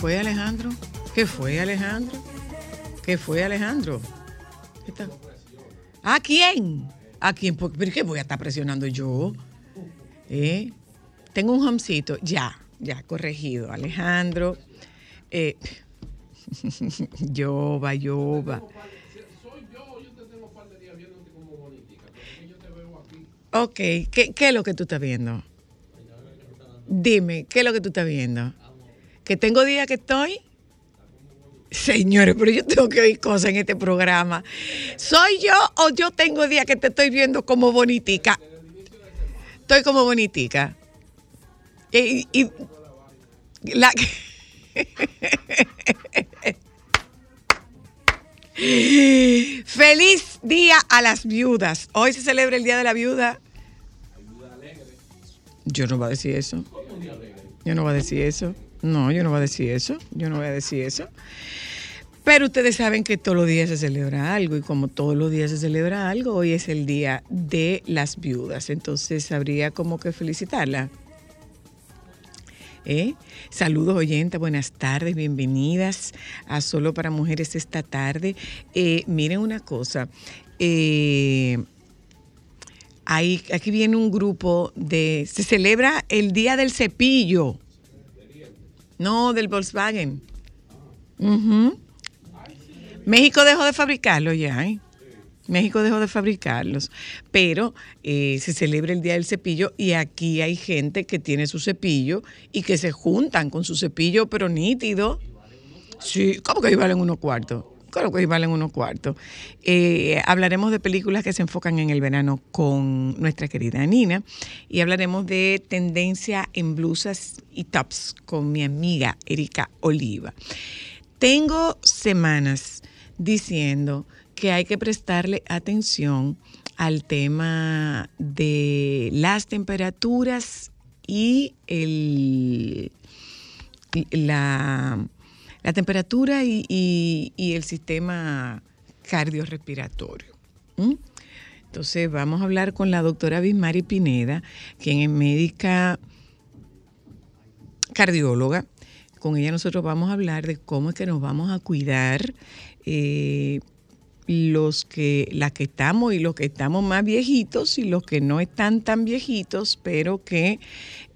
Fue, Alejandro? ¿Qué fue, Alejandro? ¿Qué fue, Alejandro? ¿Qué tal? ¿A quién? ¿A quién? ¿Por qué voy a estar presionando yo? ¿Eh? Tengo un homcito, ya, ya, corregido. Alejandro, eh, Yoba, Yoba. Ok, ¿qué, ¿qué es lo que tú estás viendo? Dime, ¿qué es lo que tú estás viendo? ¿Que tengo días que estoy? Señores, pero yo tengo que oír cosas en este programa. ¿Soy yo o yo tengo días que te estoy viendo como bonitica? Estoy como bonitica. Y, Feliz día a las viudas. Hoy se celebra el Día de la Viuda. Yo no voy a decir eso. Yo no voy a decir eso. No, yo no voy a decir eso. Yo no voy a decir eso. Pero ustedes saben que todos los días se celebra algo y como todos los días se celebra algo, hoy es el día de las viudas. Entonces habría como que felicitarla. ¿Eh? Saludos oyentes, buenas tardes, bienvenidas a Solo para Mujeres esta tarde. Eh, miren una cosa, eh, hay- aquí viene un grupo de... Se celebra el Día del Cepillo. No, del Volkswagen. México dejó de fabricarlo ya, ¿eh? México dejó de fabricarlos, pero eh, se celebra el Día del Cepillo y aquí hay gente que tiene su cepillo y que se juntan con su cepillo, pero nítido. Sí, ¿cómo que ahí valen unos cuartos? Claro que valen unos cuartos. Eh, hablaremos de películas que se enfocan en el verano con nuestra querida Nina y hablaremos de tendencia en blusas y tops con mi amiga Erika Oliva. Tengo semanas diciendo que hay que prestarle atención al tema de las temperaturas y el, la, la temperatura y, el sistema cardiorrespiratorio. Entonces vamos a hablar con la doctora Bismari Pineda, quien es médica cardióloga. Con ella nosotros vamos a hablar de cómo es que nos vamos a cuidar eh, los que, las que estamos y los que estamos más viejitos y los que no están tan viejitos, pero que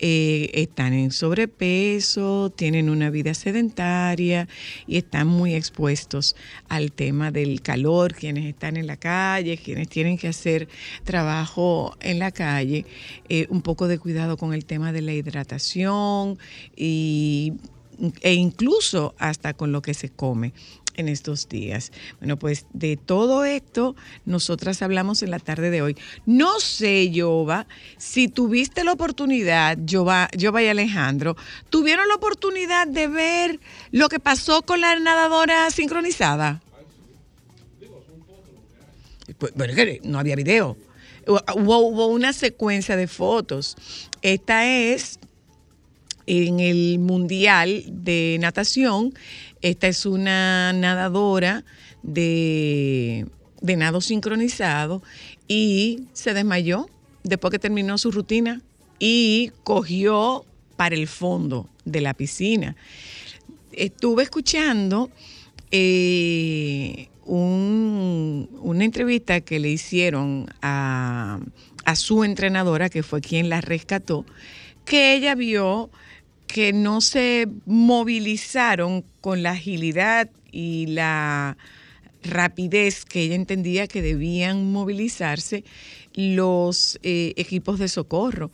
eh, están en sobrepeso, tienen una vida sedentaria y están muy expuestos al tema del calor, quienes están en la calle, quienes tienen que hacer trabajo en la calle, eh, un poco de cuidado con el tema de la hidratación y e incluso hasta con lo que se come en estos días. Bueno, pues de todo esto nosotras hablamos en la tarde de hoy. No sé, Jova, si tuviste la oportunidad, Jova, y Alejandro, tuvieron la oportunidad de ver lo que pasó con la nadadora sincronizada. Pues, Bueno, no había video. Hubo una secuencia de fotos. Esta es en el Mundial de Natación. Esta es una nadadora de, de nado sincronizado y se desmayó después que terminó su rutina y cogió para el fondo de la piscina. Estuve escuchando eh, un- una entrevista que le hicieron a, a su entrenadora, que fue quien la rescató, que ella vio que no se movilizaron con la agilidad y la rapidez que ella entendía que debían movilizarse los eh, equipos de socorro.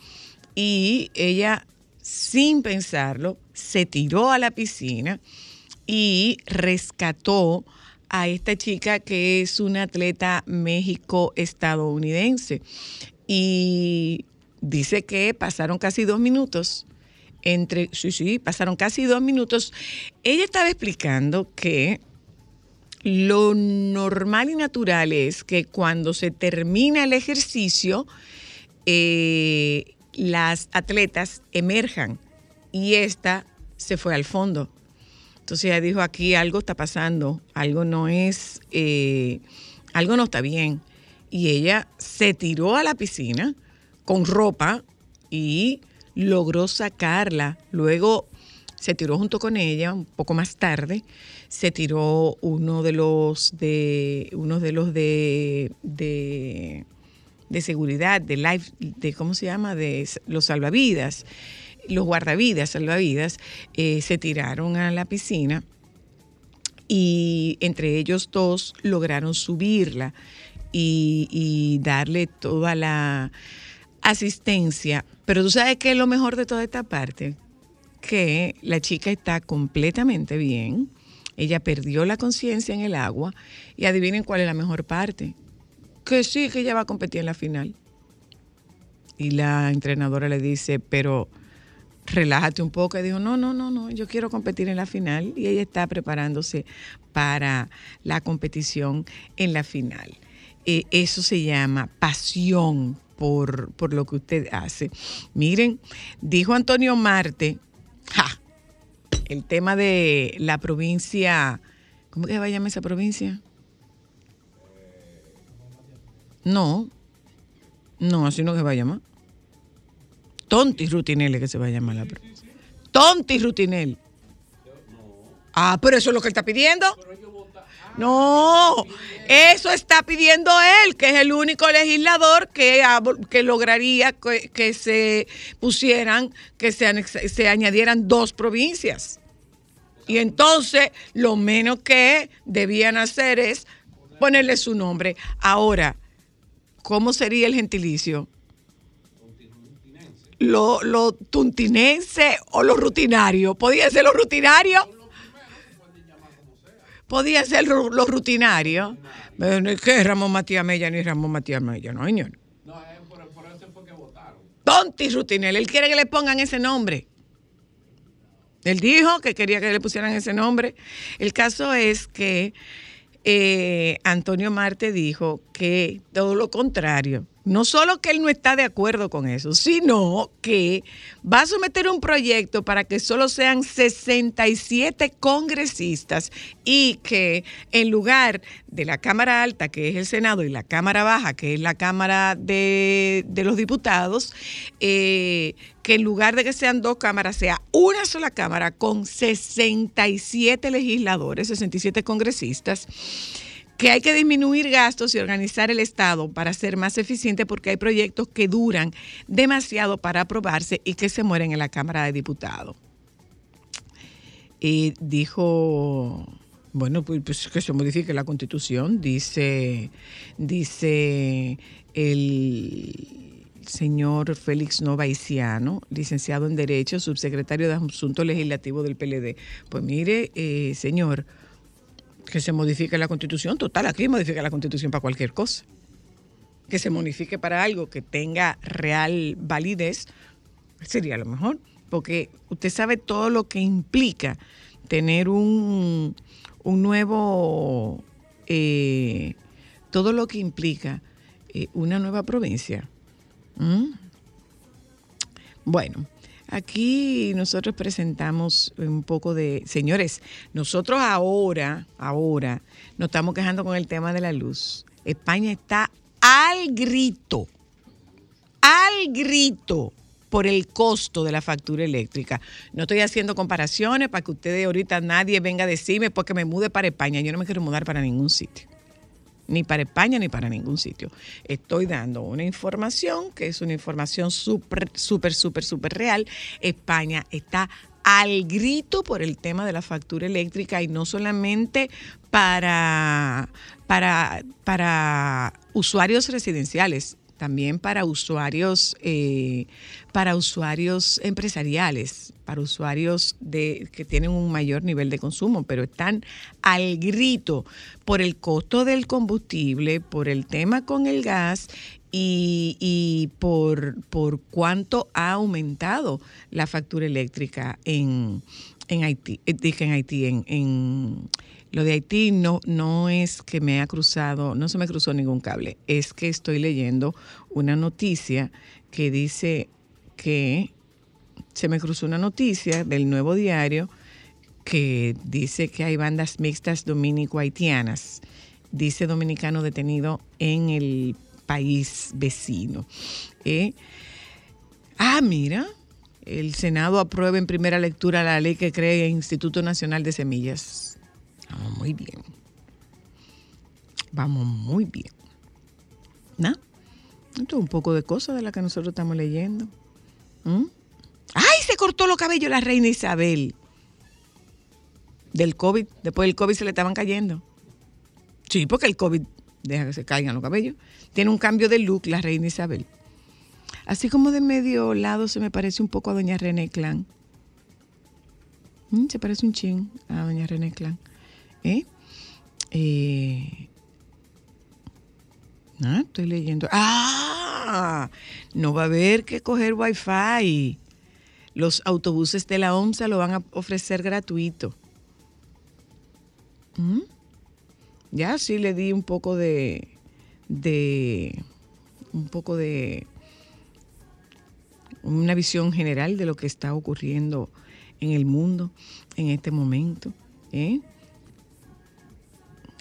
Y ella, sin pensarlo, se tiró a la piscina y rescató a esta chica que es una atleta México-estadounidense. Y dice que pasaron casi dos minutos entre, sí, sí, pasaron casi dos minutos. Ella estaba explicando que lo normal y natural es que cuando se termina el ejercicio, eh, las atletas emerjan y esta se fue al fondo. Entonces ella dijo, aquí algo está pasando, algo no es, eh, algo no está bien. Y ella se tiró a la piscina con ropa y logró sacarla. Luego se tiró junto con ella un poco más tarde. Se tiró uno de los de uno de los de, de, de seguridad, de life, de cómo se llama, de los salvavidas, los guardavidas, salvavidas, eh, se tiraron a la piscina y entre ellos dos lograron subirla y darle toda la asistencia. Pero tú sabes que es lo mejor de toda esta parte, que la chica está completamente bien, ella perdió la conciencia en el agua y adivinen cuál es la mejor parte, que sí, que ella va a competir en la final. Y la entrenadora le dice, pero relájate un poco. Y dijo, no, no, no, no, yo quiero competir en la final. Y ella está preparándose para la competición en la final. Eh, eso se llama pasión por, por lo que usted hace. Miren, dijo Antonio Marte, el tema de la provincia, ¿cómo que se va a llamar esa provincia? No, no, así no se va a llamar. Tonti Rutinelli que se va a llamar la pro- Tonti Rutinelli. Ah, pero eso es lo que él está pidiendo. No, eso está pidiendo él, que es el único legislador que, que lograría que, se pusieran, que se, se añadieran dos provincias. Y entonces lo menos que debían hacer es ponerle su nombre. Ahora, ¿cómo sería el gentilicio? Lo, lo tuntinense o lo rutinario. ¿Podía ser lo rutinario? Podía ser lo, rutinario. Pero no es que Ramón Matías Mella ni Ramón Matías Mella, no, señor. Tonti Rutinel, él quiere que le pongan ese nombre. Él dijo que quería que le pusieran ese nombre. El caso es que eh, Antonio Marte dijo que todo lo contrario. No solo que él no está de acuerdo con eso, sino que va a someter un proyecto para que solo sean 67 congresistas y que en lugar de la Cámara Alta, que es el Senado, y la Cámara Baja, que es la Cámara de, los Diputados, eh, que en lugar de que sean dos cámaras, sea una sola Cámara con 67 legisladores, 67 congresistas que hay que disminuir gastos y organizar el Estado para ser más eficiente porque hay proyectos que duran demasiado para aprobarse y que se mueren en la Cámara de Diputados. Y dijo, bueno, pues, pues que se modifique la constitución, dice, dice el señor Félix Novaiciano, licenciado en Derecho, subsecretario de Asuntos Legislativos del PLD. Pues mire, eh, señor, que se modifique la constitución. Total, aquí modifica la constitución para cualquier cosa. Que se modifique para algo que tenga real validez sería lo mejor. Porque usted sabe todo lo que implica tener un, un nuevo, eh, todo lo que implica eh, una nueva provincia. Bueno, Aquí nosotros presentamos un poco de, señores, nosotros ahora, ahora, nos estamos quejando con el tema de la luz. España está al grito, al grito por el costo de la factura eléctrica. No estoy haciendo comparaciones para que ustedes ahorita nadie venga a decirme porque me mude para España. Yo no me quiero mudar para ningún sitio. Ni para España ni para ningún sitio. Estoy dando una información que es una información súper, súper, súper, súper real. España está al grito por el tema de la factura eléctrica y no solamente para, para, para usuarios residenciales, también para usuarios, eh, para usuarios empresariales, para usuarios de, que tienen un mayor nivel de consumo, pero están al grito por el costo del combustible, por el tema con el gas y, y por, por cuánto ha aumentado la factura eléctrica en, en Haití, eh, en Haití, en- lo de Haití no, no es que me ha cruzado, no se me cruzó ningún cable, es que estoy leyendo una noticia que dice que se me cruzó una noticia del nuevo diario que dice que hay bandas mixtas dominico-haitianas, dice dominicano detenido en el país vecino. Eh, Ah, mira, el Senado aprueba en primera lectura la ley que crea el Instituto Nacional de Semillas. Vamos muy bien. Vamos muy bien. ¿No? Esto es un poco de cosas de las que nosotros estamos leyendo. ¿Mm? ¡Ay! Se cortó los cabellos la reina Isabel. Del COVID. Después del COVID se le estaban cayendo. Sí, porque el COVID deja que se caigan los cabellos. Tiene un cambio de look la reina Isabel. Así como de medio lado se me parece un poco a doña René Clan. Mm, se parece un chin a doña René Clan. ¿Eh? Eh, ah, estoy leyendo. ¡Ah! No va a haber que coger wifi. Los autobuses de la OMSA lo van a ofrecer gratuito. ¿Mm? Ya sí le di un poco de, de, un poco de una visión general de lo que está ocurriendo en el mundo en este momento. ¿eh?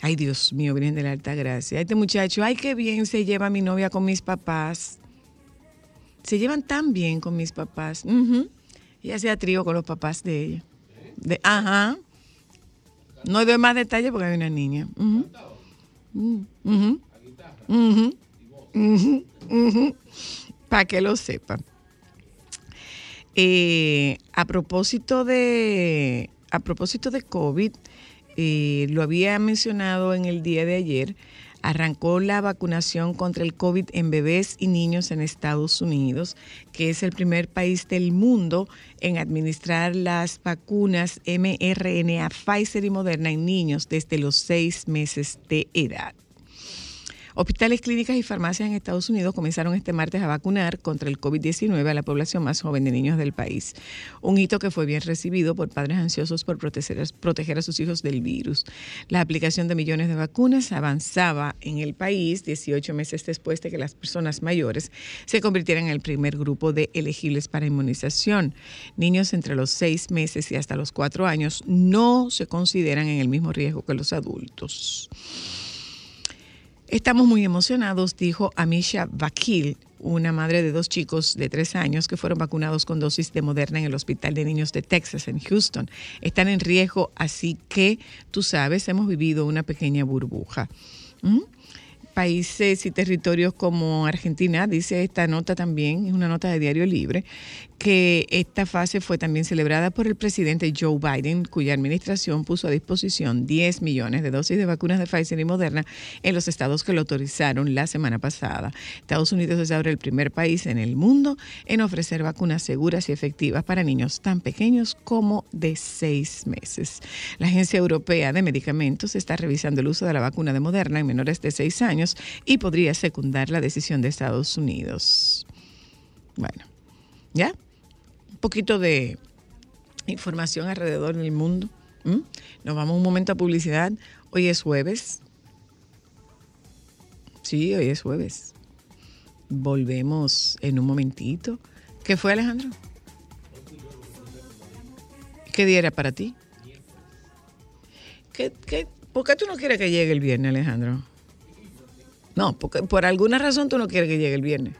Ay, Dios mío, Virgen de la Alta Gracia. Este muchacho, ay, qué bien se lleva mi novia con mis papás. Se llevan tan bien con mis papás. Ujú. Ella hacía trío con los papás de ella. De, ajá. No doy más detalles porque hay una niña. Ujú. Ujú. Para que lo sepan. Eh, a propósito de a propósito de COVID, eh, lo había mencionado en el día de ayer, arrancó la vacunación contra el COVID en bebés y niños en Estados Unidos, que es el primer país del mundo en administrar las vacunas mRNA Pfizer y Moderna en niños desde los seis meses de edad. Hospitales, clínicas y farmacias en Estados Unidos comenzaron este martes a vacunar contra el COVID-19 a la población más joven de niños del país. Un hito que fue bien recibido por padres ansiosos por proteger, a sus hijos del virus. La aplicación de millones de vacunas avanzaba en el país 18 meses después de que las personas mayores se convirtieran en el primer grupo de elegibles para inmunización. Niños entre los 6 meses y hasta los 4 años no se consideran en el mismo riesgo que los adultos. Estamos muy emocionados, dijo Amisha Vakil, una madre de dos chicos de tres años que fueron vacunados con dosis de Moderna en el Hospital de Niños de Texas, en Houston. Están en riesgo, así que, tú sabes, hemos vivido una pequeña burbuja. ¿Mm? Países y territorios como Argentina, dice esta nota también, es una nota de Diario Libre, que esta fase fue también celebrada por el presidente Joe Biden, cuya administración puso a disposición 10 millones de dosis de vacunas de Pfizer y Moderna en los estados que lo autorizaron la semana pasada. Estados Unidos es ahora el primer país en el mundo en ofrecer vacunas seguras y efectivas para niños tan pequeños como de seis meses. La Agencia Europea de Medicamentos está revisando el uso de la vacuna de Moderna en menores de seis años y podría secundar la decisión de Estados Unidos. Bueno, ¿ya? Poquito de información alrededor del mundo. Nos vamos un momento a publicidad. Hoy es jueves. Sí, hoy es jueves. Volvemos en un momentito. ¿Qué fue, Alejandro? ¿Qué día era para ti? ¿Qué, qué, por qué tú no quieres que llegue el viernes, Alejandro? No, porque por alguna razón tú no quieres que llegue el viernes.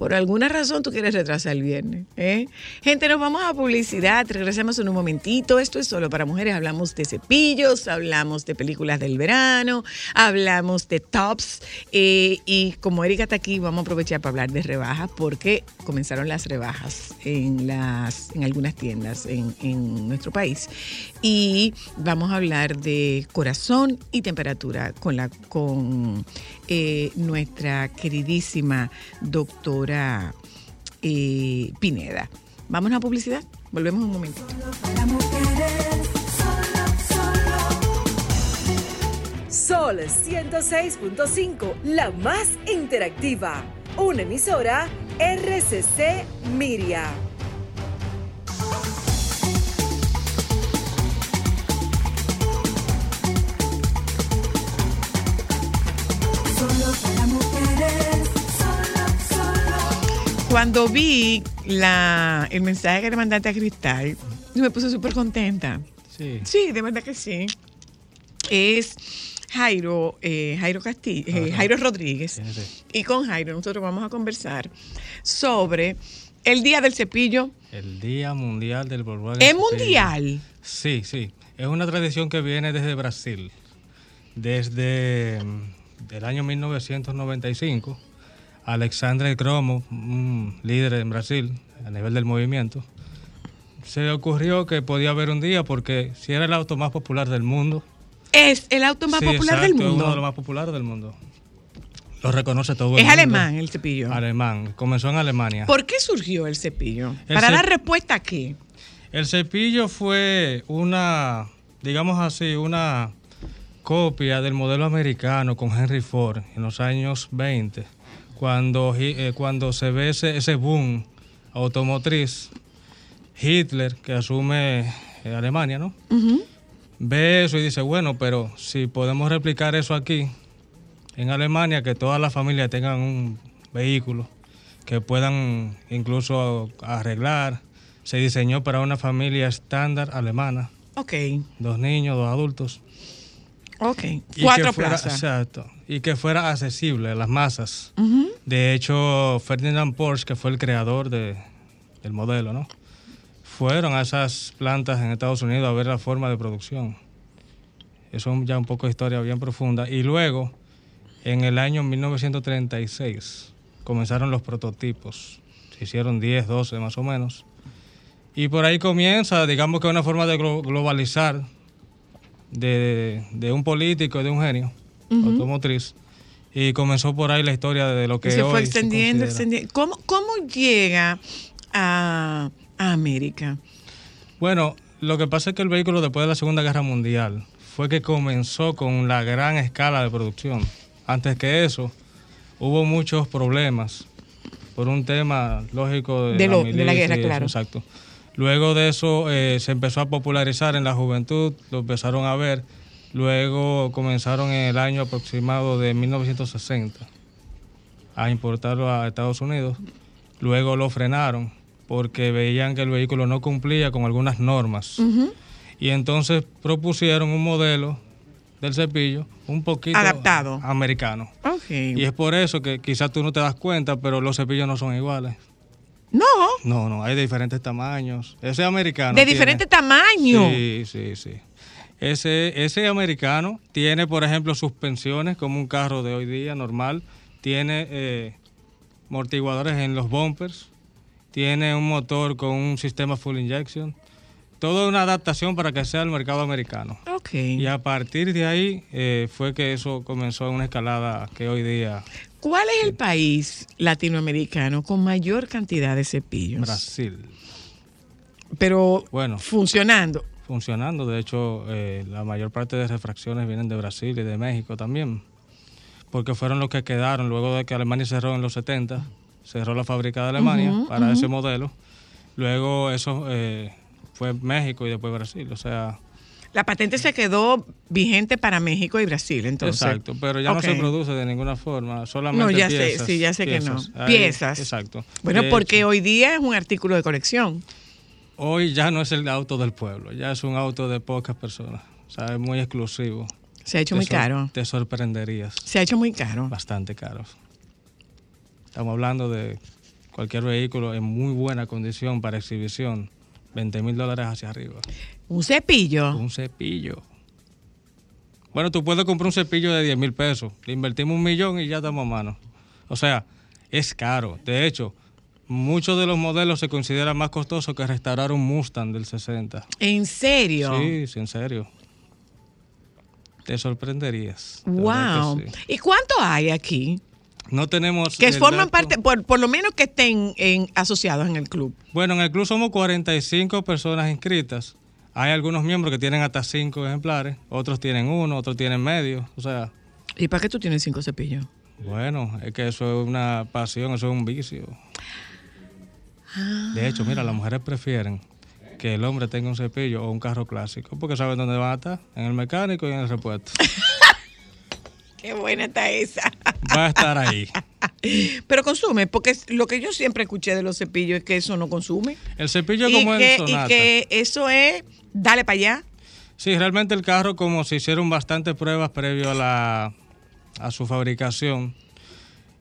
Por alguna razón tú quieres retrasar el viernes. ¿eh? Gente, nos vamos a publicidad, regresamos en un momentito. Esto es solo para mujeres. Hablamos de cepillos, hablamos de películas del verano, hablamos de tops. eh, y como Erika está aquí, vamos a aprovechar para hablar de rebajas porque comenzaron las rebajas en, las, en algunas tiendas en, en nuestro país. Y vamos a hablar de corazón y temperatura con, la, con eh, nuestra queridísima doctora eh, Pineda. Vamos a publicidad. Volvemos un momentito. Solo. Sol 106.5, la más interactiva. Una emisora RCC Miria. Solo para mujeres. Cuando vi la, el mensaje que le mandaste a Cristal, me puse súper contenta. Sí. Sí, de verdad que sí. Es Jairo, eh, Jairo Castillo, eh. Jairo Rodríguez. Y con Jairo nosotros vamos a conversar sobre el Día del Cepillo. El Día Mundial del Volkswagen. ¿Es mundial? Sí, sí. Es una tradición que viene desde Brasil. Desde mm, el año 1995, Alexandre Cromo, un líder en Brasil a nivel del movimiento, se le ocurrió que podía haber un día porque si era el auto más popular del mundo. Es el auto más Sí, popular del exacto, es mundo. uno de los más populares del mundo. Lo reconoce todo el Es mundo. alemán el cepillo. Alemán. Comenzó en Alemania. ¿Por qué surgió el cepillo? El Para cep- dar respuesta a qué. El cepillo fue una, digamos así, una copia del modelo americano con Henry Ford en los años 20, cuando, eh, cuando se ve ese, ese boom automotriz, Hitler, que asume eh, Alemania, ¿no? Ve eso y dice, bueno, pero si podemos replicar eso aquí, en Alemania, que todas las familias tengan un vehículo, que puedan incluso arreglar. Se diseñó para una familia estándar alemana, Ok, dos niños, dos adultos. ok. Y Cuatro fuera, plazas. Exacto. Y que fuera accesible a las masas. De hecho, Ferdinand Porsche, que fue el creador de- del modelo, ¿no? Fueron a esas plantas en Estados Unidos a ver la forma de producción. Eso es ya un poco de historia bien profunda. Y luego, en el año 1936, comenzaron los prototipos. Se hicieron 10, 12 más o menos. Y por ahí comienza, digamos que una forma de glo- globalizar de, de un político, de un genio automotriz. Y comenzó por ahí la historia de lo que Y se fue extendiendo, extendiendo. ¿Cómo, cómo llega a, a América? Bueno, lo que pasa es que el vehículo después de la Segunda Guerra Mundial fue que comenzó con la gran escala de producción. Antes que eso, hubo muchos problemas por un tema lógico de, De lo- de la guerra, eso, claro. Exacto. Luego de eso eh, se empezó a popularizar en la juventud, lo empezaron a ver. Luego comenzaron en el año aproximado de 1960 a importarlo a Estados Unidos. Luego lo frenaron porque veían que el vehículo no cumplía con algunas normas. Y entonces propusieron un modelo del cepillo un poquito Adaptado. americano. Ok. Y es por eso que quizás tú no te das cuenta, pero los cepillos no son iguales. No, No, no, hay de diferentes tamaños. Ese americano. de tiene- diferente tamaño. Sí, sí, sí. Ese, ese americano tiene, por ejemplo, suspensiones como un carro de hoy día normal. Tiene eh, amortiguadores en los bumpers. Tiene un motor con un sistema full injection. Todo una adaptación para que sea el mercado americano. Ok. Y a partir de ahí eh, fue que eso comenzó una escalada que hoy día ¿Cuál es el país latinoamericano con mayor cantidad de cepillos? Brasil Pero Bueno. funcionando. Funcionando. De hecho, eh, la mayor parte de refracciones vienen de Brasil y de México también, porque fueron los que quedaron luego de que Alemania cerró en los 70, cerró la fábrica de Alemania para ese modelo. Luego eso eh, fue México y después Brasil, o sea, La patente se quedó vigente para México y Brasil, entonces. exacto, pero ya no se produce de ninguna forma, solamente No, ya piezas. sé, sí, ya sé que no. piezas. Ahí- Piezas. exacto. Bueno, De porque hecho, hoy día es un artículo de colección. Hoy ya no es el auto del pueblo, ya es un auto de pocas personas, o sea, es muy exclusivo. Se ha hecho Te muy caro. Te sorprenderías. Se ha hecho muy caro. bastante caros. Estamos hablando de cualquier vehículo en muy buena condición para exhibición, 20 mil dólares hacia arriba. Un cepillo. Un cepillo. Bueno, tú puedes comprar un cepillo de 10 mil pesos. Le invertimos un millón y ya estamos a mano. O sea, es caro. De hecho, muchos de los modelos se consideran más costosos que restaurar un Mustang del 60. ¿En serio? Sí, sí, en serio. Te sorprenderías. Wow. sí. ¿Y cuánto hay aquí? No tenemos. Que forman dato. parte, por, por lo menos que estén en, asociados en el club. Bueno, en el club somos 45 personas inscritas. Hay algunos miembros que tienen hasta 5 ejemplares, otros tienen uno, otros tienen medio. O sea, ¿Y para qué tú tienes cinco cepillos? bueno, es que eso es una pasión, eso es un vicio. De hecho, mira, las mujeres prefieren que el hombre tenga un cepillo o un carro clásico, porque saben dónde van a estar, en el mecánico y en el repuesto. Qué buena está esa. Va a estar ahí. Pero consume, porque lo que yo siempre escuché de los cepillos es que eso no consume. El cepillo y, como que, y que eso es, dale para allá. Sí, realmente el carro, como se hicieron bastantes pruebas previo a, la, a su fabricación,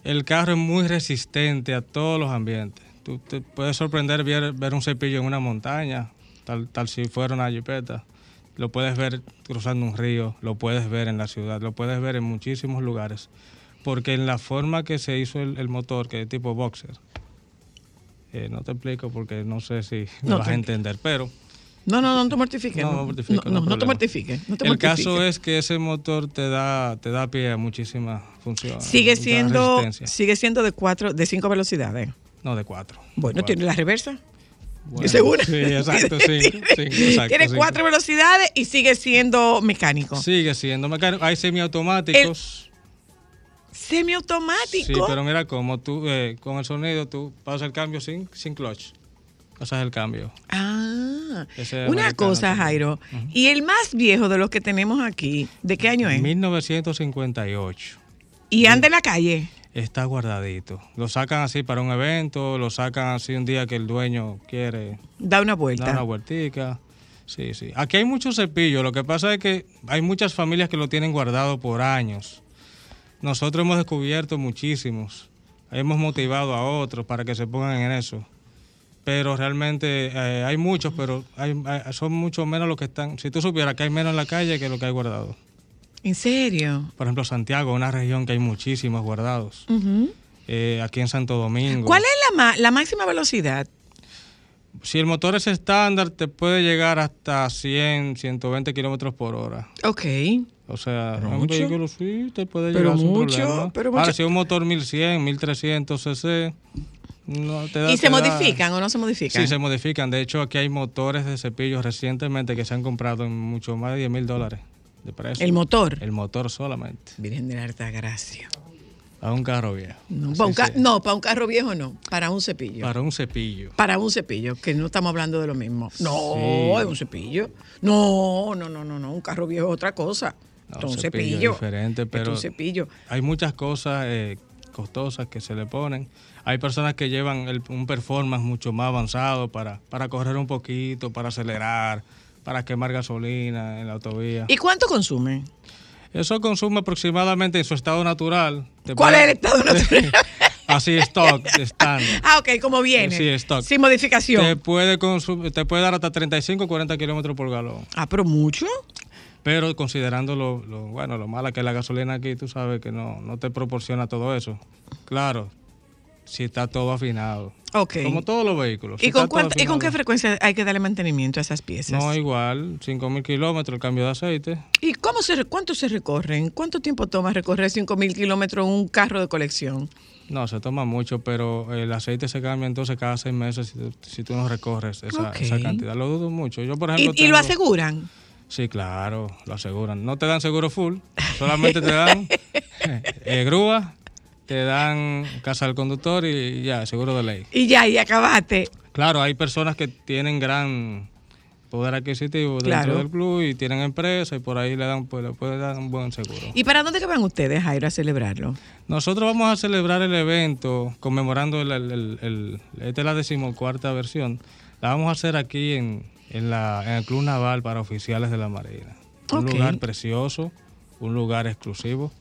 el carro es muy resistente a todos los ambientes. Tú te puedes sorprender ver, ver un cepillo en una montaña, tal, tal si fuera una jipeta. Lo puedes ver cruzando un río, lo puedes ver en la ciudad, lo puedes ver en muchísimos lugares. Porque en la forma que se hizo el, el motor, que es tipo boxer, eh, no te explico porque no sé si No, vas a entender, pero No, no, no te mortifiques. no, No, no, no te mortifiques. El caso es que ese motor te da, te da pie a muchísimas funciones. Sigue siendo, sigue siendo de cuatro, de cinco velocidades. No, de cuatro. Bueno, Cuatro. tiene la reversa. Bueno, ¿Es segura? Sí, exacto, exacto, tiene cuatro velocidades y sigue siendo mecánico. Sigue siendo mecánico. Hay semiautomáticos. Semiautomático. Sí, pero mira cómo tú, eh, con el sonido, tú pasas el cambio sin, sin clutch. Pasas el cambio. Ah, Ese una cosa, también. Jairo. Y el más viejo de los que tenemos aquí, ¿de qué año es? 1958. Y anda en la calle. Está guardadito. Lo sacan así para un evento, lo sacan así un día que el dueño quiere Da una vuelta. Da una vueltica. Sí, sí. Aquí hay muchos cepillos. Lo que pasa es que hay muchas familias que lo tienen guardado por años. Nosotros hemos descubierto muchísimos. Hemos motivado a otros para que se pongan en eso. Pero realmente eh, hay muchos, pero hay, hay- son mucho menos los que están. Si tú supieras que hay menos en la calle que lo que hay guardado. ¿En serio? Por ejemplo, Santiago, una región que hay muchísimos guardados. Eh, aquí en Santo Domingo. ¿Cuál es la, ma- la máxima velocidad? Si el motor es estándar, te puede llegar hasta 100, 120 kilómetros por hora. Ok. O sea, Pero un mucho. vehículo sí te puede Pero llegar sin mucho, problema. pero Ahora, mucho. si es un motor 1100, 1300 cc, no te da- ¿Y se te da- modifican o no se modifican? Sí, se modifican. De hecho, aquí hay motores de cepillos recientemente que se han comprado en mucho más de 10 mil dólares de precio. El motor. El motor solamente. Virgen de la Alta Gracia. A un carro viejo. No, para un, ca- sea. no, para un carro viejo no, para un cepillo. Para, Para un cepillo. un cepillo, que no estamos hablando de lo mismo. No, Sí. es un cepillo. No, no, no, no, no, un carro viejo es otra cosa. No, un cepillo es cepillo. diferente, pero- un cepillo. Hay muchas cosas eh, costosas que se le ponen. Hay personas que llevan el- un performance mucho más avanzado para, para correr un poquito, para acelerar, para quemar gasolina en la autovía. ¿Y cuánto consume? Eso consume aproximadamente en su estado natural. ¿Cuál es el estado natural? Así, stock, estándar. ah, ok, como viene. Sí, stock. Sin modificación. Te puede, te puede dar hasta 35 o 40 kilómetros por galón. Ah, pero mucho. Pero considerando lo, lo- bueno, lo mala que es la gasolina aquí, tú sabes que no, no te proporciona todo eso. Claro, si está todo afinado. Ok. Como todos los vehículos. si ¿Y con, está todo cuánto- ¿Y con qué frecuencia hay que darle mantenimiento a esas piezas? No, igual, 5.000 kilómetros el cambio de aceite. ¿Y cómo se, cuánto se recorren? ¿Cuánto tiempo toma recorrer 5.000 kilómetros un carro de colección? No, se toma mucho, pero el aceite se cambia entonces cada seis meses si tú, si tú no recorres esa, esa cantidad. Lo dudo mucho. Yo, por ¿Y, ejemplo, y lo aseguran? Sí, claro, lo aseguran. No te dan seguro full, solamente te dan eh, grúa, te dan casa del conductor y ya, seguro de ley. Y ya, y acabaste. Claro, hay personas que tienen gran poder adquisitivo dentro Claro. del club y tienen empresa y por ahí le dan pues, le puede dar un buen seguro. ¿Y para dónde que van ustedes, Jairo, a celebrarlo? Nosotros vamos a celebrar el evento conmemorando el, el- el- el- esta es la decimocuarta versión. La vamos a hacer aquí en, en la, en el Club Naval para oficiales de la Marina. Un lugar precioso, un lugar exclusivo.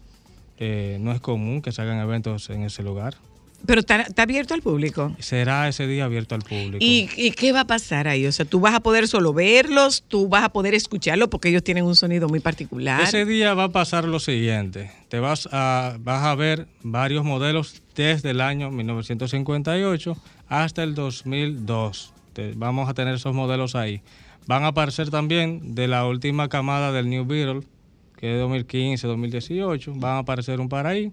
Eh, no es común que se hagan eventos en ese lugar. Pero está, está abierto al público. Será ese día abierto al público. ¿Y, y qué va a pasar ahí? O sea, tú vas a poder solo verlos, tú vas a poder escucharlos porque ellos tienen un sonido muy particular. Ese día va a pasar lo siguiente. Te vas a, vas a ver varios modelos desde el año 1958 hasta el 2002. Te- vamos a tener esos modelos ahí. Van a aparecer también de la última camada del New Beetle, que es 2015, 2018. Van a aparecer un par ahí.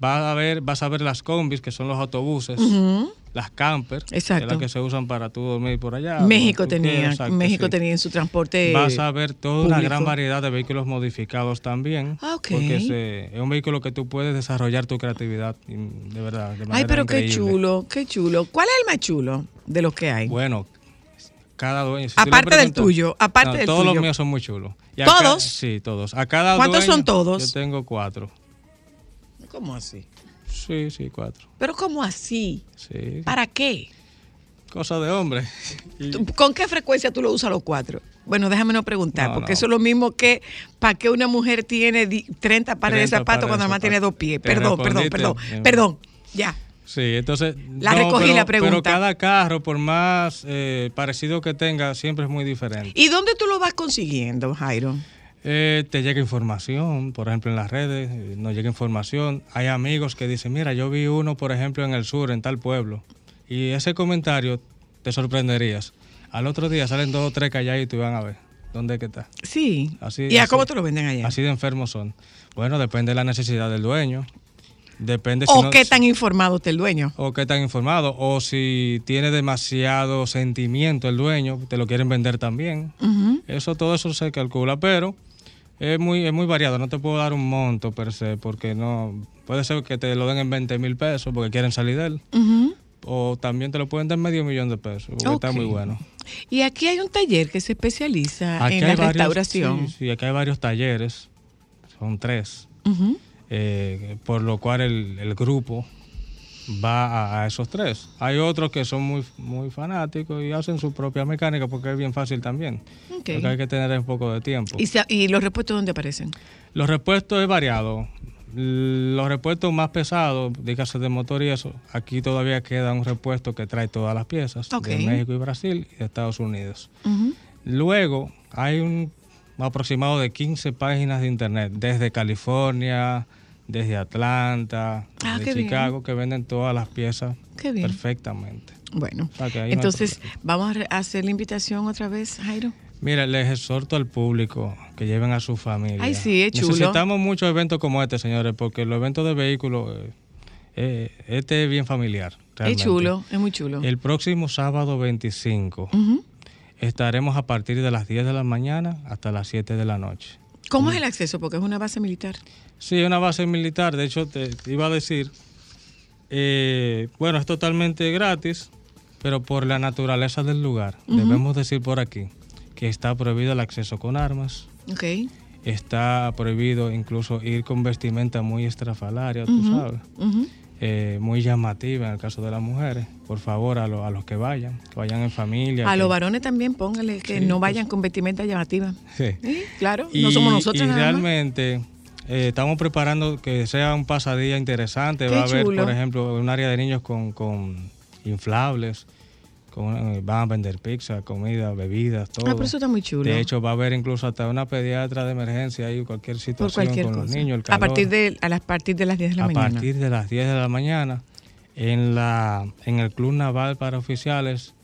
Vas a ver, vas a ver las combis, que son los autobuses, las campers, que Exacto. las que se usan para tú dormir por allá. México tenía, exacto, México sí. tenía en su transporte. Vas a ver toda una gran variedad de vehículos modificados también. Ah, ok. Porque se- es un vehículo que tú puedes desarrollar tu creatividad, de verdad. De Ay, pero qué chulo, qué chulo. ¿Cuál es el más chulo de los que hay? Bueno, cada dueño. si tú le Aparte del tuyo, aparte No, del todos tuyo. los míos son muy chulos. Y ¿Todos? ca- sí, todos. A cada ¿Cuántos dueño, son todos? Yo tengo cuatro. ¿Cómo así? Sí, sí, cuatro. Pero ¿cómo así? Sí. ¿Para qué? Cosa de hombre. Y- ¿Tú- ¿Con qué frecuencia tú lo usas los cuatro? Bueno, déjame no preguntar, No, porque no. eso es lo mismo que para que una mujer tiene di- 30 pares de 30 zapatos pares cuando nada más tiene dos pies. Perdón, perdón, perdón, bien. perdón. Ya. Sí, entonces. La recogí pero- la pregunta. Pero cada carro, por más eh, parecido que tenga, siempre es muy diferente. ¿Y dónde tú lo vas consiguiendo, Jairo? Eh, te llega información, por ejemplo, en las redes, eh, nos llega información. Hay amigos que dicen, mira, yo vi uno, por ejemplo, en el sur, en tal pueblo. Y ese comentario te sorprenderías. Al otro día salen dos o tres calladitos y van a ver dónde es que está. Sí. Así- ¿Y a así- cómo te lo venden allá? Así de enfermos son. Bueno, depende de la necesidad del dueño. Depende si ¿O no- qué tan informado está el dueño? o qué tan informado, o si tiene demasiado sentimiento el dueño, te lo quieren vender también. Eso, todo eso se calcula, pero es muy, es muy variado. No te puedo dar un monto per se, porque no. Puede ser que te lo den en 20 mil pesos porque quieren salir de él. O también te lo pueden dar medio millón de pesos, porque está muy bueno. Y aquí hay un taller que se especializa Aquí en la varios- restauración. Sí, sí, aquí hay varios talleres, son tres, Ujú. Eh, por lo cual el, el grupo va a, a esos tres. Hay otros que son muy, muy fanáticos y hacen su propia mecánica porque es bien fácil también. Lo que hay que tener es un poco de tiempo. ¿Y, sa- ¿Y los repuestos dónde aparecen? Los repuestos es variado. Los repuestos más pesados, dígase de motor y eso, aquí todavía queda un repuesto que trae todas las piezas de México y Brasil y de Estados Unidos. Luego hay un aproximado de 15 páginas de internet, desde California, desde Atlanta, Ah, bien. Chicago, que venden todas las piezas Qué bien. perfectamente. Bueno, O sea, no entonces vamos a hacer la invitación otra vez, Jairo. Mira, les exhorto al público que lleven a su familia. Ay, sí, es chulo. Necesitamos muchos eventos como este, señores, porque los eventos de vehículos, eh, eh, este es bien familiar. realmente. Es chulo, es muy chulo. El próximo sábado 25 Ujú. estaremos a partir de las 10 de la mañana hasta las 7 de la noche. ¿Cómo es el acceso? Porque es una base militar. Sí, una base militar. De hecho, te, te iba a decir, eh, bueno, es totalmente gratis, pero por la naturaleza del lugar, debemos decir por aquí que está prohibido el acceso con armas, Ok. está prohibido incluso ir con vestimenta muy estrafalaria, tú sabes, eh, muy llamativa en el caso de las mujeres. Por favor, a, lo- a los que vayan, que vayan en familia. A que- los varones también póngale que Sí, no pues. vayan con vestimenta llamativa. Sí. Sí, claro, Y, no somos nosotros y nada más. Eh, estamos preparando que sea un pasadía interesante. Qué Va a haber, chulo. por ejemplo, un área de niños con, con inflables. Con, eh, van a vender pizza, comida, bebidas, todo. Ah, pero eso está muy chulo. De hecho, va a haber incluso hasta una pediatra de emergencia ahí, cualquier por situación cualquier con cosa. los niños. El a calor. partir de a las partir de las 10 de la a mañana. partir de las 10 de la mañana en la en el Club Naval para Oficiales,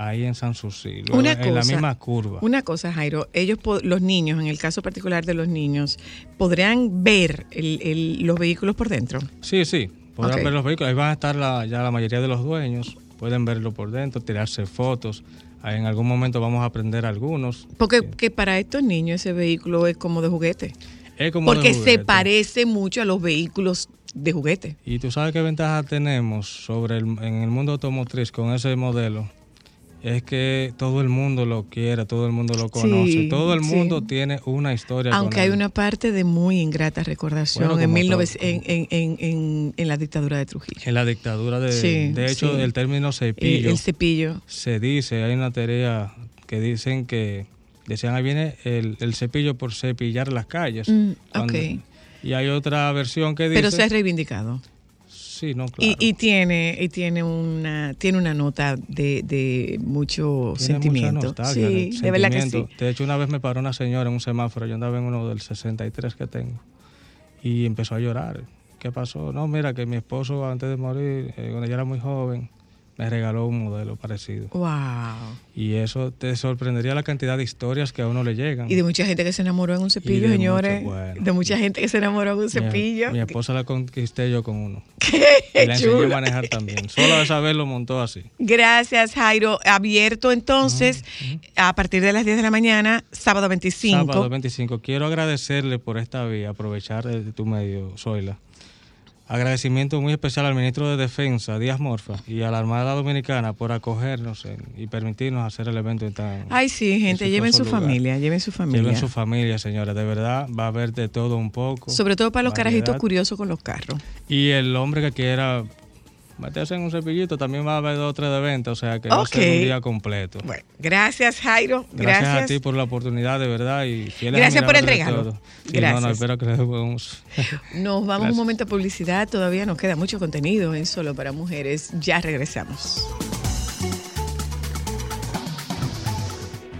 ahí en San Susi, luego Una en la misma curva. Una cosa, Jairo, ellos, los niños, en el caso particular de los niños, podrán ver el- el- los vehículos por dentro. Sí, sí, podrán ver los vehículos. Ahí van a estar la- ya la mayoría de los dueños. Pueden verlo por dentro, tirarse fotos. Ahí en algún momento vamos a aprender algunos. Porque que para estos niños ese vehículo es como de juguete. Es como de Porque se juguete. parece mucho a los vehículos de juguete. Y tú sabes qué ventaja tenemos sobre el, en el mundo automotriz con ese modelo. Es que todo el mundo lo quiere, todo el mundo lo conoce. Sí, todo el sí. mundo tiene una historia. Aunque con hay él. una parte de muy ingrata recordación Bueno, en, como 19 todo, en, en- la dictadura de Trujillo. En la dictadura de... Sí, de hecho, el término cepillo el cepillo. se dice, hay una teoría que dicen que... Decían, ahí viene el, el cepillo por cepillar las calles. Mm, Cuando- ok. Y hay otra versión que dice... Pero se ha reivindicado. Sí, no, Y, claro. y tiene y tiene una tiene una nota de, de mucho Tiene sentimiento. mucha sí, de verdad que sí. sentimiento. De hecho, una vez me paró una señora en un semáforo, yo andaba en uno del 63 que tengo, y empezó a llorar. ¿Qué pasó? No, mira, que mi esposo antes de morir, eh, cuando yo era muy joven, me regaló un modelo parecido. Wow. Y eso te sorprendería la cantidad de historias que a uno le llegan. Y de mucha gente que se enamoró en un cepillo, de señores. mucho, bueno. De mucha gente que se enamoró en un cepillo. Mi, esposa la conquisté yo con uno. Qué Y la enseñé a manejar también. Solo de saberlo montó así. Gracias, Jairo. Abierto entonces a partir de las 10 de la mañana, sábado 25. Sábado 25. Quiero agradecerle por esta vía, aprovechar de tu medio, Zoila. Agradecimiento muy especial al ministro de Defensa, Díaz Morfa, y a la Armada Dominicana por acogernos en- y permitirnos hacer el evento en tan Ay, sí, gente, lleven su lugar. familia, lleven su familia. Lleven su familia, señores. De verdad, va a haber de todo un poco. Sobre todo para los carajitos curiosos con los carros. Y el hombre que quiera meterse en un cepillito también va a haber dos o tres de venta, o sea que va a ser un día completo. Bueno, gracias, Jairo. Gracias, Gracias. a ti por la oportunidad, de verdad. Y fieles Gracias por entregarlo. todo. Sí, Gracias. No, no, espero que. Nos vamos Gracias. un momento a publicidad. Todavía nos queda mucho contenido en Solo para Mujeres. Ya regresamos.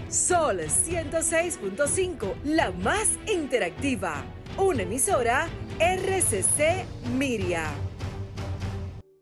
Sol 106.5, la más interactiva. Una emisora RCC Miria.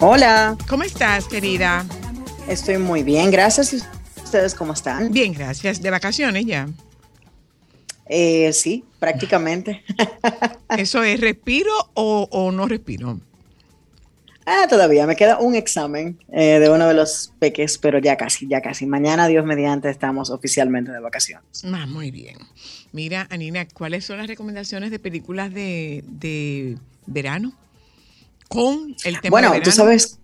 Hola, ¿cómo estás, querida? estoy muy bien, gracias. ¿Y ustedes cómo están? Bien, gracias. De vacaciones ya. Eh, sí, prácticamente. ¿Eso es respiro o, o no respiro? ah, todavía me queda un examen eh, de uno de los peques, pero ya casi, ya casi. Mañana, Dios mediante, estamos oficialmente de vacaciones. Ah, muy bien. Mira, Anina, ¿cuáles son las recomendaciones de películas de, de verano? Con el tema Bueno, de tú sabes,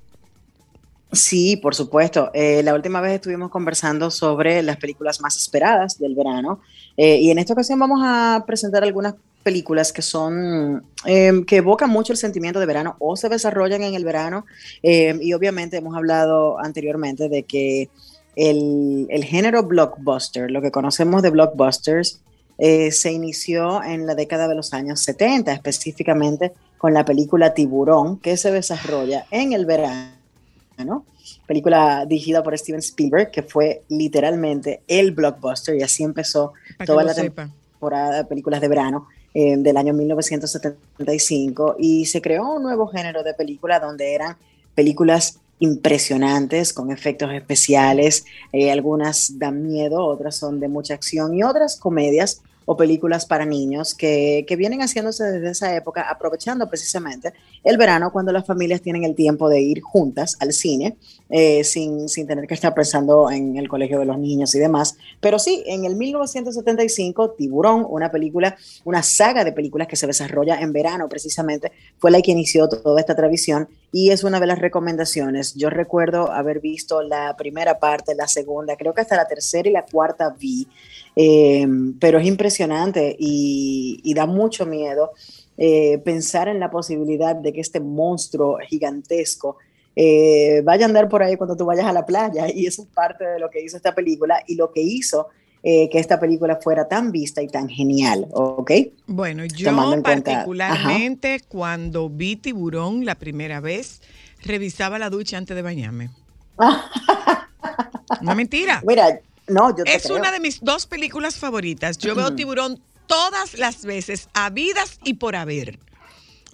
sí, por supuesto. Eh, la última vez estuvimos conversando sobre las películas más esperadas del verano eh, y en esta ocasión vamos a presentar algunas películas que son, eh, que evocan mucho el sentimiento de verano o se desarrollan en el verano eh, y obviamente hemos hablado anteriormente de que el, el género blockbuster, lo que conocemos de blockbusters, eh, se inició en la década de los años 70, específicamente con la película Tiburón, que se desarrolla en el verano. Película dirigida por Steven Spielberg, que fue literalmente el blockbuster, y así empezó Para toda la sepa. temporada de películas de verano eh, del año 1975 y se creó un nuevo género de película donde eran películas impresionantes con efectos especiales, eh, algunas dan miedo, otras son de mucha acción y otras comedias o películas para niños que, que vienen haciéndose desde esa época, aprovechando precisamente el verano cuando las familias tienen el tiempo de ir juntas al cine eh, sin, sin tener que estar pensando en el colegio de los niños y demás. Pero sí, en el 1975, Tiburón, una película, una saga de películas que se desarrolla en verano precisamente, fue la que inició toda esta tradición y es una de las recomendaciones. Yo recuerdo haber visto la primera parte, la segunda, creo que hasta la tercera y la cuarta vi, eh, pero es impresionante y, y da mucho miedo eh, pensar en la posibilidad de que este monstruo gigantesco eh, vaya a andar por ahí cuando tú vayas a la playa y eso es parte de lo que hizo esta película y lo que hizo eh, que esta película fuera tan vista y tan genial, ¿ok? Bueno, yo Tomando en cuenta- particularmente cuando vi Tiburón la primera vez, revisaba la ducha antes de bañarme. No mentira. Mira, no, yo te Es creo. una de mis dos películas favoritas. Yo veo Tiburón todas las veces, habidas y por haber.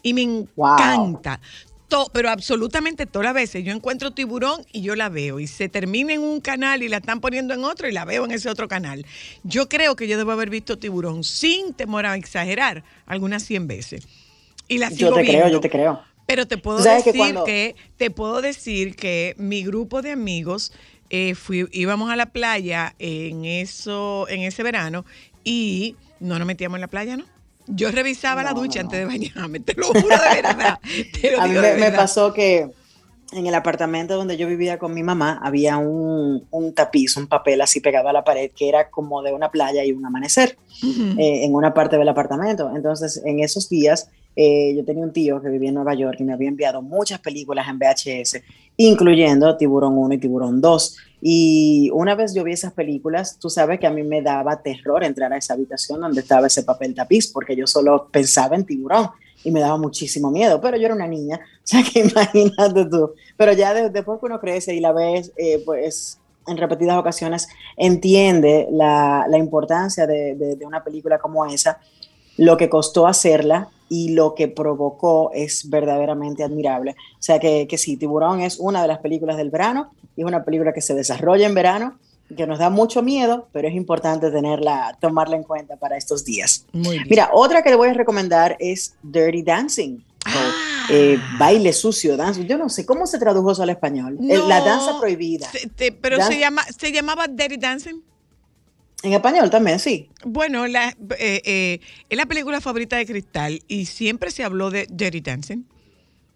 Y me Wow. encanta. to- pero absolutamente todas las veces yo encuentro tiburón y yo la veo y se termina en un canal y la están poniendo en otro y la veo en ese otro canal. Yo creo que yo debo haber visto tiburón sin temor a exagerar algunas 100 veces. Y la sigo Yo te viendo. creo, yo te creo. Pero te puedo que decir cuando- que te puedo decir que mi grupo de amigos eh, fui- íbamos a la playa en eso en ese verano y no nos metíamos en la playa, ¿no? Yo revisaba la ducha no, antes de bañarme, te lo juro de verdad. te lo A mí me, pasó que en el apartamento donde yo vivía con mi mamá había un, un tapiz, un papel así pegado a la pared que era como de una playa y un amanecer eh, en una parte del apartamento. Entonces, en esos días, eh, yo tenía un tío que vivía en Nueva York y me había enviado muchas películas en VHS, incluyendo Tiburón 1 y Tiburón 2. Y una vez yo vi esas películas, tú sabes que a mí me daba terror entrar a esa habitación donde estaba ese papel tapiz, porque yo solo pensaba en tiburón y me daba muchísimo miedo, pero yo era una niña, o sea que imagínate tú. Pero ya de- después que uno crece y la ves, eh, pues en repetidas ocasiones, entiende la, la importancia de, de- de una película como esa, lo que costó hacerla y lo que provocó es verdaderamente admirable. O sea que, que sí, Tiburón es una de las películas del verano y es una película que se desarrolla en verano, que nos da mucho miedo, pero es importante tenerla, tomarla en cuenta para estos días. Muy bien. Mira, otra que le voy a recomendar es Dirty Dancing. o, Ah. eh, baile sucio, danza. Yo no sé cómo se tradujo eso al español. La No, danza prohibida. se- te- pero Dan- se, llama, se llamaba Dirty Dancing. En español también, sí. Bueno, la, eh, eh, es la película favorita de Cristal y siempre se habló de Dirty Dancing.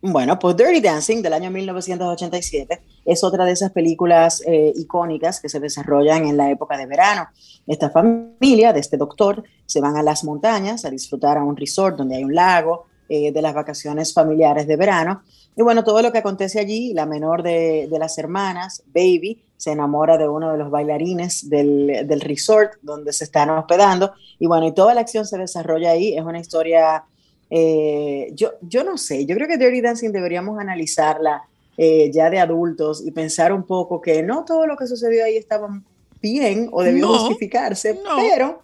Bueno, pues Dirty Dancing del año 1987 es otra de esas películas eh, icónicas que se desarrollan en la época de verano. Esta familia de este doctor se van a las montañas a disfrutar a un resort donde hay un lago, eh, de las vacaciones familiares de verano. Y bueno, todo lo que acontece allí, la menor de, de las hermanas, Baby, se enamora de uno de los bailarines del, del resort donde se están hospedando. Y bueno, y toda la acción se desarrolla ahí. Es una historia eh, yo, yo no sé, yo creo que Dirty Dancing deberíamos analizarla eh, ya de adultos y pensar un poco que no todo lo que sucedió ahí estaba bien o debió No, justificarse, no. pero,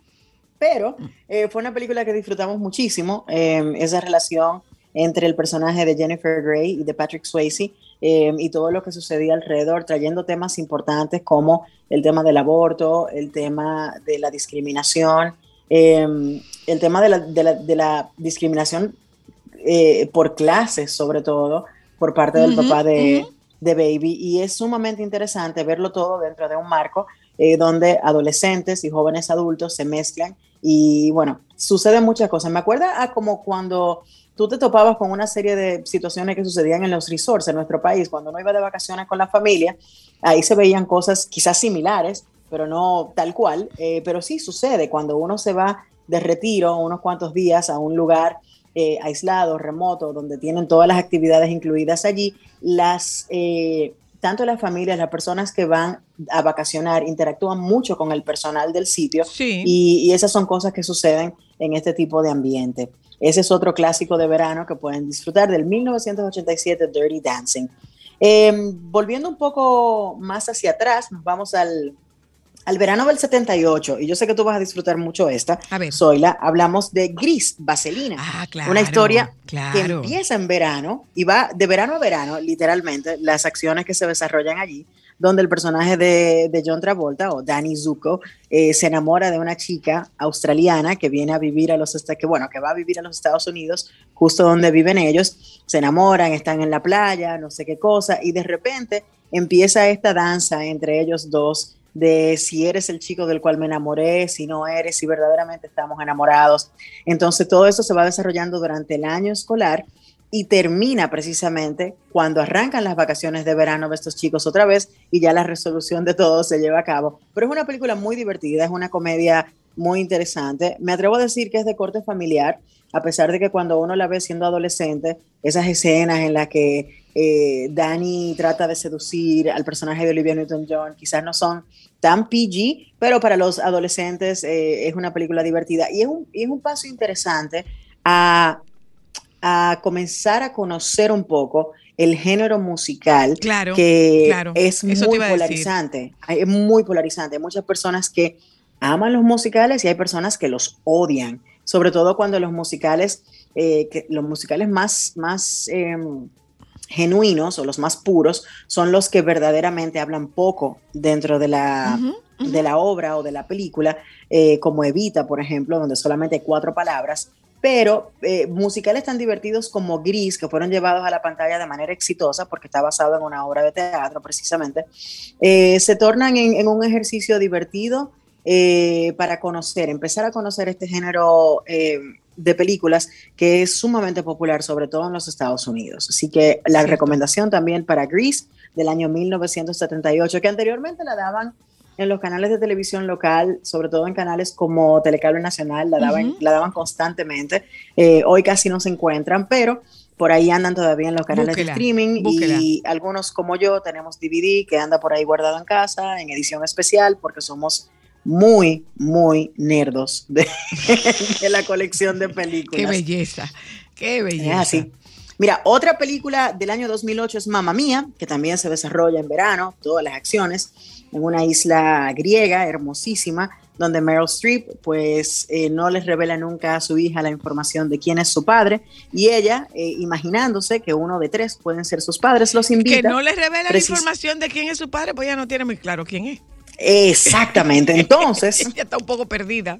pero eh, fue una película que disfrutamos muchísimo, esa relación entre el personaje de Jennifer Grey y de Patrick Swayze eh, y todo lo que sucedía alrededor, trayendo temas importantes como el tema del aborto, el tema de la discriminación, eh, el tema de la, de la- de la discriminación eh, por clases, sobre todo, por parte del Ujú, papá de, ujú. de Baby. Y es sumamente interesante verlo todo dentro de un marco eh, donde adolescentes y jóvenes adultos se mezclan. Y bueno, suceden muchas cosas. Me acuerda a como cuando tú te topabas con una serie de situaciones que sucedían en los resorts en nuestro país, cuando uno iba de vacaciones con la familia, ahí se veían cosas quizás similares, pero no tal cual. Eh, pero sí sucede cuando uno se va de retiro unos cuantos días a un lugar eh, aislado, remoto, donde tienen todas las actividades incluidas allí, las, eh, tanto las familias, las personas que van a vacacionar interactúan mucho con el personal del sitio Sí. y, y esas son cosas que suceden en este tipo de ambiente. Ese es otro clásico de verano que pueden disfrutar del 1987, Dirty Dancing. Eh, volviendo un poco más hacia atrás, nos vamos al, al verano del 78, y yo sé que tú vas a disfrutar mucho esta. A ver. Zoila, hablamos de Gris, Vaselina. Ah, claro. Una historia que empieza en verano y va de verano a verano, literalmente, las acciones que se desarrollan allí, donde el personaje de, de John Travolta o Danny Zuko eh, se enamora de una chica australiana que viene a vivir a los que bueno, que va a vivir a los Estados Unidos, justo donde viven ellos, se enamoran, están en la playa, no sé qué cosa, y de repente empieza esta danza entre ellos dos de si eres el chico del cual me enamoré, si no eres, si verdaderamente estamos enamorados. Entonces todo eso se va desarrollando durante el año escolar y termina precisamente cuando arrancan las vacaciones de verano de estos chicos otra vez y ya la resolución de todo se lleva a cabo. Pero es una película muy divertida, es una comedia muy interesante. Me atrevo a decir que es de corte familiar, a pesar de que cuando uno la ve siendo adolescente, esas escenas en las que eh, Danny trata de seducir al personaje de Olivia Newton-John quizás no son tan PG, pero para los adolescentes eh, es una película divertida y es un, y es un paso interesante a, a comenzar a conocer un poco el género musical Claro, que claro. es Eso muy polarizante. Es muy polarizante. Hay muchas personas que aman los musicales y hay personas que los odian. Sobre todo cuando los musicales, eh, que los musicales más, más em, genuinos o los más puros son los que verdaderamente hablan poco dentro de la, de la obra o de la película, eh, como Evita, por ejemplo, donde solamente hay cuatro palabras, pero eh, musicales tan divertidos como Gris, que fueron llevados a la pantalla de manera exitosa, porque está basado en una obra de teatro precisamente, eh, se tornan en, en un ejercicio divertido eh, para conocer, empezar a conocer este género eh, de películas que es sumamente popular, sobre todo en los Estados Unidos. Así que la Cierto. recomendación también para Grease del año 1978, que anteriormente la daban en los canales de televisión local, sobre todo en canales como Telecable Nacional, la daban, Ujú. la daban constantemente. Eh, hoy casi no se encuentran, pero por ahí andan todavía en los canales Búsquela, de streaming búsquela. y algunos como yo tenemos DVD que anda por ahí guardado en casa en edición especial porque somos muy, muy nerdos de, de la colección de películas. Qué belleza, qué Es belleza. así. Mira, otra película del año 2008 es Mamma Mía, que también se desarrolla en verano, todas las acciones, en una isla griega hermosísima, donde Meryl Streep pues eh, no les revela nunca a su hija la información de quién es su padre y ella, eh, imaginándose que uno de tres pueden ser sus padres, los invita. Que no les revela la información de quién es su padre, pues ella no tiene muy claro quién es. Exactamente, entonces... Ella está un poco perdida.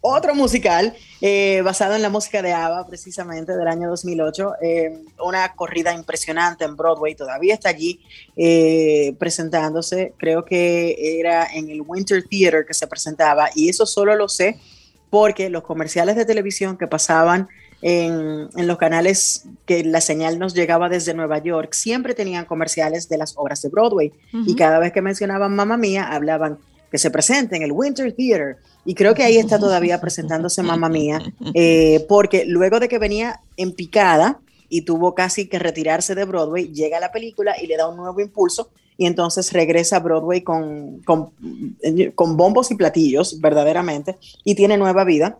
otro musical eh, basado en la música de ABBA, precisamente del año 2008, eh, una corrida impresionante en Broadway, todavía está allí eh, presentándose, creo que era en el Winter Theater que se presentaba, y eso solo lo sé porque los comerciales de televisión que pasaban en, en los canales que la señal nos llegaba desde Nueva York, siempre tenían comerciales de las obras de Broadway, y cada vez que mencionaban Mamma Mía, hablaban que se presente en el Winter Theater. Y creo que ahí está todavía presentándose Mamma Mía, eh, porque luego de que venía en picada y tuvo casi que retirarse de Broadway, llega la película y le da un nuevo impulso y entonces regresa a Broadway con, con, con bombos y platillos, verdaderamente, y tiene nueva vida,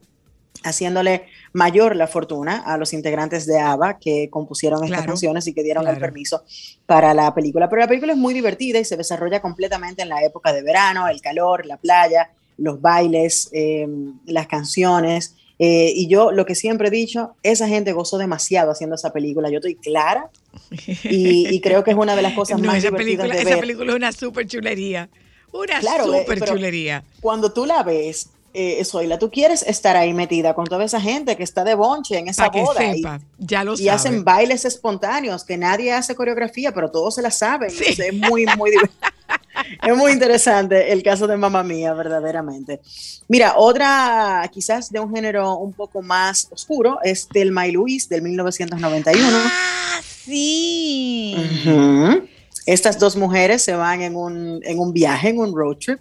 haciéndole mayor la fortuna a los integrantes de ABBA que compusieron estas Claro, canciones y que dieron el permiso para la película. Pero la película es muy divertida y se desarrolla completamente en la época de verano, el calor, la playa, los bailes, eh, las canciones. eh, y yo lo que siempre he dicho, esa gente gozó demasiado haciendo esa película. Yo estoy clara y, y creo que es una de las cosas No, más esa divertidas película, de esa ver. película es una super chulería. Una Claro, eh, super chulería. Cuando tú la ves, eh, Zoila, tú quieres estar ahí metida con toda esa gente que está de bonche en esa que boda. y- sepa, ya lo y sabe. hacen bailes espontáneos que nadie hace coreografía, pero todos se la saben. Sí. Entonces, es muy, muy es muy interesante el caso de Mamma Mía, verdaderamente. Mira, otra quizás de un género un poco más oscuro es Telma y Luis del 1991. Ah, sí. Estas dos mujeres se van en un, en un viaje, en un road trip,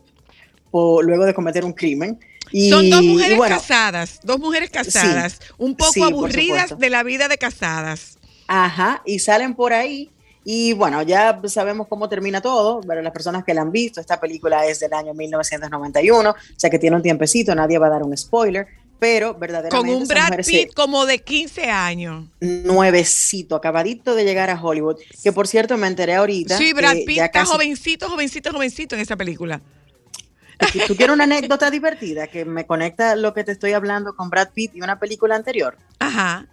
o luego de cometer un crimen. Y, Son dos mujeres bueno, casadas, dos mujeres casadas, un poco sí, aburridas de la vida de casadas. Ajá, y salen por ahí. Y bueno, ya sabemos cómo termina todo, pero las personas que la han visto, esta película es del año 1991, o sea que tiene un tiempecito, nadie va a dar un spoiler, pero Con verdaderamente un esas Brad se- Pitt como de 15 años. nuevecito, acabadito de llegar a Hollywood, que por cierto me enteré ahorita. Sí, Brad Pitt está casi- jovencito, jovencito, jovencito en esa película. ¿Tú, tú quieres una anécdota divertida que me conecta lo que te estoy hablando con Brad Pitt y una película anterior? Ajá.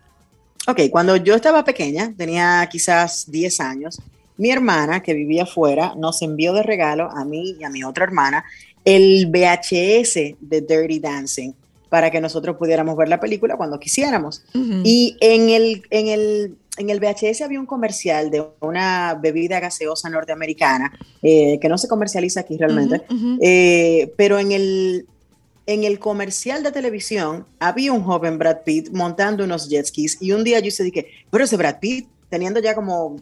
Ok, cuando yo estaba pequeña, tenía quizás 10 años, mi hermana que vivía afuera nos envió de regalo a mí y a mi otra hermana el VHS de Dirty Dancing para que nosotros pudiéramos ver la película cuando quisiéramos. Ujú. Y en el, en, el, en el VHS había un comercial de una bebida gaseosa norteamericana eh, que no se comercializa aquí realmente, eh, pero en el, en el comercial de televisión había un joven Brad Pitt montando unos jet skis y un día yo se dije, pero ese Brad Pitt, teniendo ya como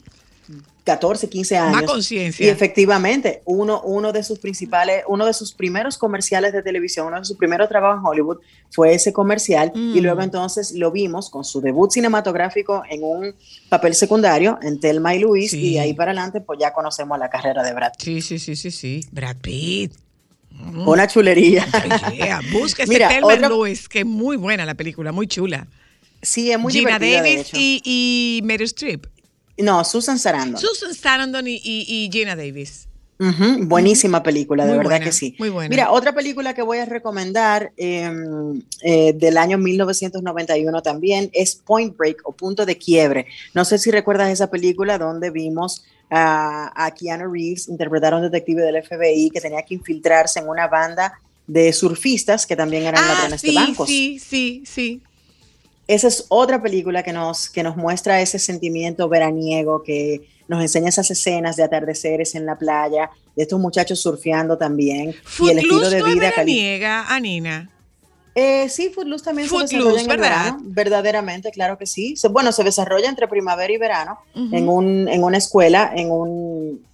14, 15 Más años. Y conciencia. efectivamente, uno, uno de sus principales, uno de sus primeros comerciales de televisión, uno de sus primeros trabajos en Hollywood fue ese comercial Mm. y luego entonces lo vimos con su debut cinematográfico en un papel secundario en Telma y Luis Sí. y de ahí para adelante pues ya conocemos la carrera de Brad. Pitt. Sí, sí, sí, sí, sí. Brad Pitt. Mm. Una chulería. Yeah, Búsquese Mira, Thelma otra- Lewis, que es muy buena la película, muy chula. Sí, es muy Gina de Davis hecho. y, y Meryl Streep. No, Susan Sarandon. Susan Sarandon y, y- y Gina Davis. Buenísima película, de Muy verdad buena, que sí. muy buena. Mira, otra película que voy a recomendar eh, eh, del año 1991 también es Point Break o Punto de Quiebre. No sé si recuerdas esa película donde vimos a, a Keanu Reeves interpretar a un detective del FBI que tenía que infiltrarse en una banda de surfistas que también eran Ah, ladrones de sí, bancos. sí, sí, sí. Esa es otra película que nos, que nos muestra ese sentimiento veraniego, que nos enseña esas escenas de atardeceres en la playa, de estos muchachos surfeando también, y el estilo de no vida cali- veraniega, Anina. Eh, sí, Footloose también Footloose, se desarrolla en ¿verdad? verano, verdaderamente, claro que sí. Se- bueno, se desarrolla entre primavera y verano en, un, en una escuela, en un,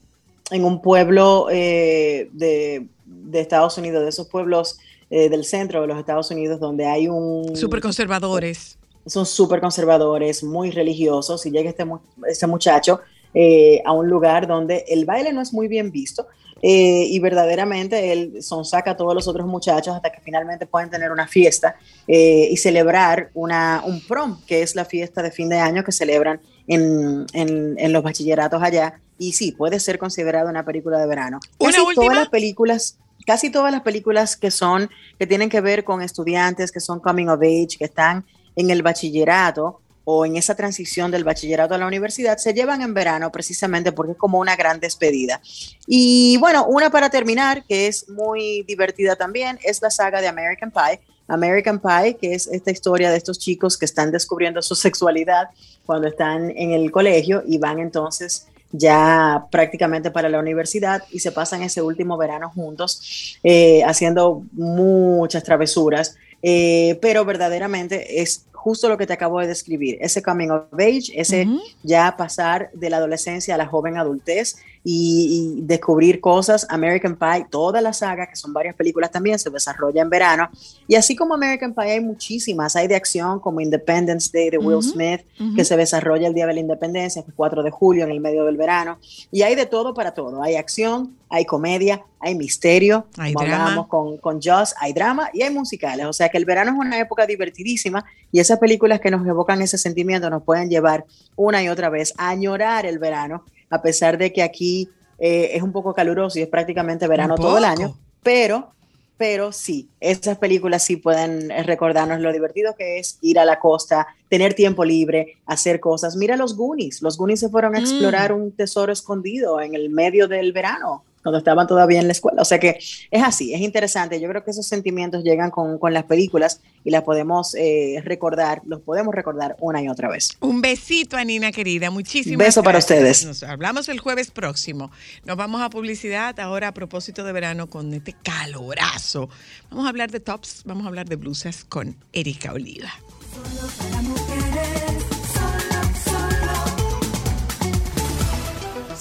en un pueblo eh, de, de Estados Unidos, de esos pueblos eh, del centro de los Estados Unidos, donde hay un... Súper conservadores. Son súper conservadores, muy religiosos, y llega este, mu- este muchacho eh, a un lugar donde el baile no es muy bien visto, eh, y verdaderamente él sonsaca a todos los otros muchachos hasta que finalmente pueden tener una fiesta eh, y celebrar una, un prom, que es la fiesta de fin de año que celebran en, en- en los bachilleratos allá, y sí, puede ser considerada una película de verano. ¿Una Casi todas las películas casi todas las películas que son que tienen que ver con estudiantes que son coming of age que están en el bachillerato o en esa transición del bachillerato a la universidad se llevan en verano precisamente porque es como una gran despedida. Y bueno, una para terminar que es muy divertida también es la saga de American Pie. American Pie, que es esta historia de estos chicos que están descubriendo su sexualidad cuando están en el colegio y van entonces ya prácticamente para la universidad y se pasan ese último verano juntos eh, haciendo muchas travesuras, eh, pero verdaderamente es justo lo que te acabo de describir, ese coming of age, ese ya pasar de la adolescencia a la joven adultez y, y descubrir cosas. American Pie, toda la saga, que son varias películas también, se desarrolla en verano. Y así como American Pie hay muchísimas, hay de acción como Independence Day de Will Smith, que se desarrolla el Día de la Independencia, que es 4 de julio, en el medio del verano. Y hay de todo para todo. Hay acción, hay comedia, hay misterio, Hay como hablábamos con, con Joss, hay drama y hay musicales. O sea que el verano es una época divertidísima y esas películas que nos evocan ese sentimiento nos pueden llevar una y otra vez a añorar el verano, a pesar de que aquí eh, es un poco caluroso y es prácticamente verano todo el año, pero, pero sí, esas películas sí pueden eh, recordarnos lo divertido que es ir a la costa, tener tiempo libre, hacer cosas. Mira los Goonies, los Goonies se fueron a Mm. explorar un tesoro escondido en el medio del verano cuando estaban todavía en la escuela. O sea que es así, es interesante. Yo creo que esos sentimientos llegan con, con las películas y las podemos eh, recordar, los podemos recordar una y otra vez. Un besito, Anina querida. Muchísimas Beso para ustedes. Nos hablamos el jueves próximo. Nos vamos a publicidad ahora a propósito de verano con este calorazo. Vamos a hablar de tops, vamos a hablar de blusas con Erika Oliva. Solo para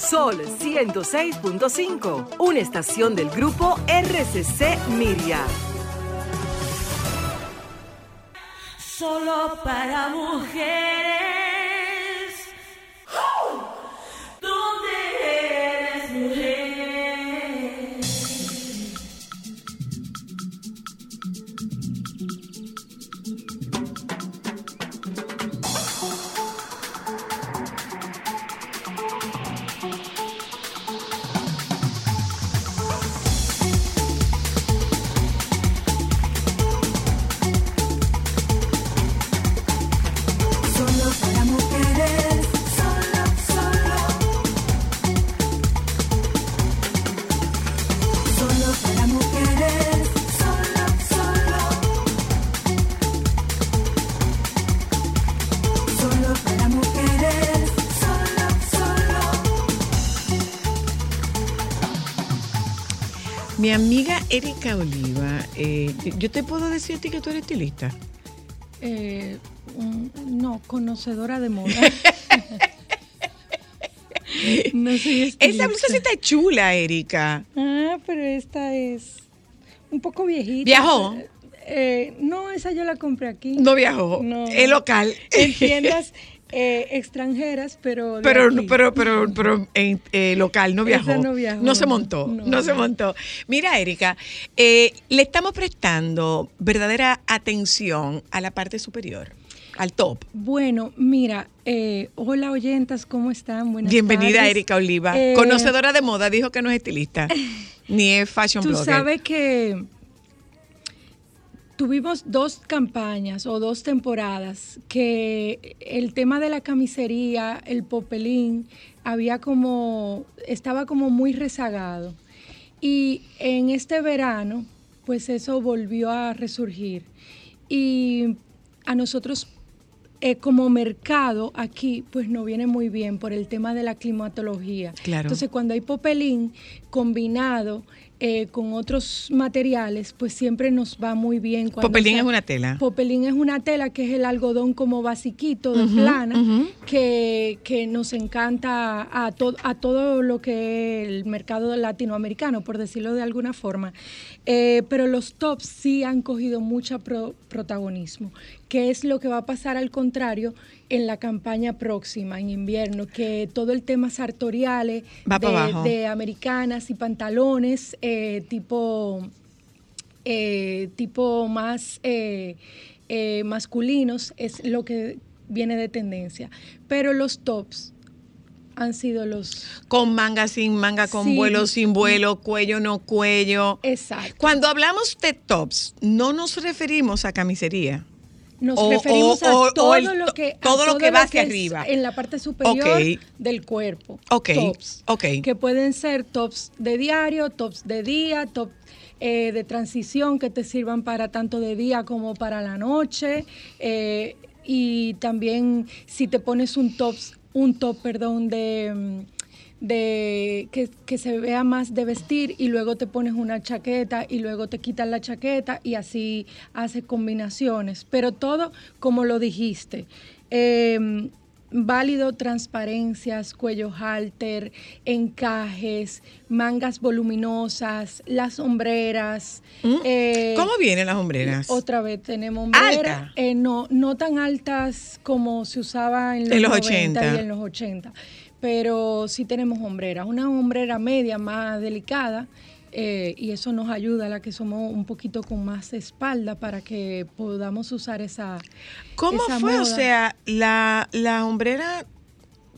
Sol 106.5, una estación del grupo RCC Miria. Solo para mujeres. Erika Oliva, eh, yo te puedo decir a ti que tú eres estilista. Eh, no, conocedora de moda. no soy Esa estilista. blusa sí está chula, Erika. Ah, pero esta es un poco viejita. ¿Viajó? Eh, no, esa yo la compré aquí. No viajó, No. es local. En tiendas eh, extranjeras, pero. Pero, aquí. pero, pero, pero en, eh, local no viajó. No viajó, No se montó. No, No. se montó. Mira, Erika, eh, le estamos prestando verdadera atención a la parte superior. al top. Bueno, mira, eh, hola oyentas, ¿cómo están? Buenas Bienvenida tardes. Erika Oliva, Eh, conocedora de moda, dijo que no es estilista, ni es fashion Tú blogger. sabes que tuvimos dos campañas o dos temporadas que el tema de la camisería, el popelín, había como, estaba como muy rezagado. Y en este verano, pues eso volvió a resurgir. Y a nosotros eh, como mercado aquí, pues no viene muy bien por el tema de la climatología. Claro. Entonces, cuando hay popelín combinado eh, con otros materiales, pues siempre nos va muy bien. cuando Popelín es una tela. Popelín es una tela que es el algodón como basiquito de plana, que, que nos encanta a, to- a todo lo que es el mercado latinoamericano, por decirlo de alguna forma. Eh, pero los tops sí han cogido mucho pro- protagonismo, que es lo que va a pasar al contrario en la campaña próxima, en invierno, que todo el tema sartoriales de, americanas y pantalones eh, tipo eh, tipo más eh, masculinos es lo que viene de tendencia. Pero los tops han sido los... Con manga, sin manga, con Sí. vuelo, sin vuelo, cuello, no cuello. Exacto. Cuando hablamos de tops, no nos referimos a camisería. Nos o- referimos o- a todo o el lo que a todo lo que va hacia arriba. en la parte superior del cuerpo. Ok, Tops. ok. Que pueden ser tops de diario, tops de día, top eh, de transición que te sirvan para tanto de día como para la noche. eh, y también si te pones un tops, un top, perdón, de mm, de que, que se vea más de vestir y luego te pones una chaqueta y luego te quitas la chaqueta y así haces combinaciones. Pero todo como lo dijiste. eh, válido transparencias, cuello halter, encajes, mangas voluminosas, las sombreras. eh, Mm. ¿Cómo vienen las hombreras? Otra vez tenemos hombreras, eh, no, no tan altas como se usaba en los, En los 90 80. y en los 80, pero sí tenemos hombreras, una hombrera media más delicada eh, y eso nos ayuda a la que somos un poquito con más espalda para que podamos usar esa ¿Cómo esa fue? O sea, la, la hombrera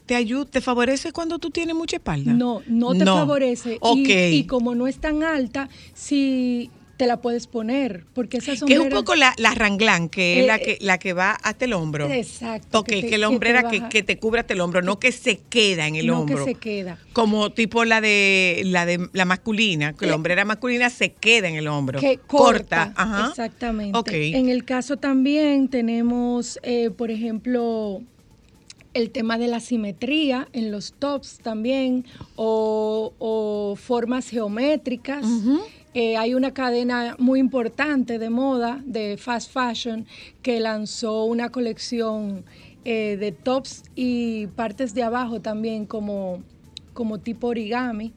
te ayuda, te favorece cuando tú tienes mucha espalda. No, no te favorece. Ok. Y, y como no es tan alta, sí te la puedes poner, porque esa que es sombrera... un poco la, la ranglán, que es Eh, la que, la que va hasta el hombro. Exacto, Ok, que que, te- la que te hombrera que, baja. que te cubre hasta el hombro, no que se queda en el no hombro. que se queda. Como tipo la de la de la masculina, que la Eh, hombrera masculina se queda en el hombro. que corta, Ajá. exactamente. Ok. En el caso también tenemos, eh, por ejemplo, el tema de la simetría en los tops también, o, o formas geométricas. Hay una cadena muy importante de moda, de fast fashion, que lanzó una colección eh, de tops y partes de abajo también como, como tipo origami.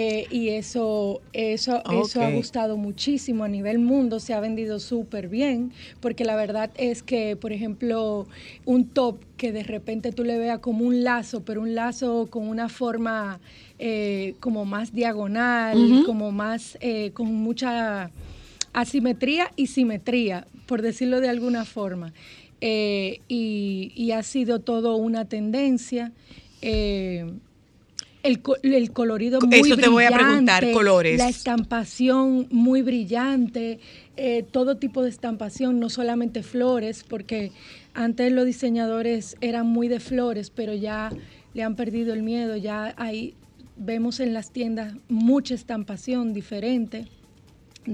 Eh, y eso, eso, eso ha gustado muchísimo a nivel mundo, se ha vendido súper bien, porque la verdad es que, por ejemplo, un top que de repente tú le veas como un lazo, pero un lazo con una forma eh, como más diagonal, como más, eh, con mucha asimetría y simetría, por decirlo de alguna forma. Eh, y, y ha sido todo una tendencia. eh, el, el colorido muy Eso te voy a preguntar, brillante, colores. La estampación muy brillante, eh, todo tipo de estampación, no solamente flores, porque antes los diseñadores eran muy de flores, pero ya le han perdido el miedo, ya hay, vemos en las tiendas mucha estampación diferente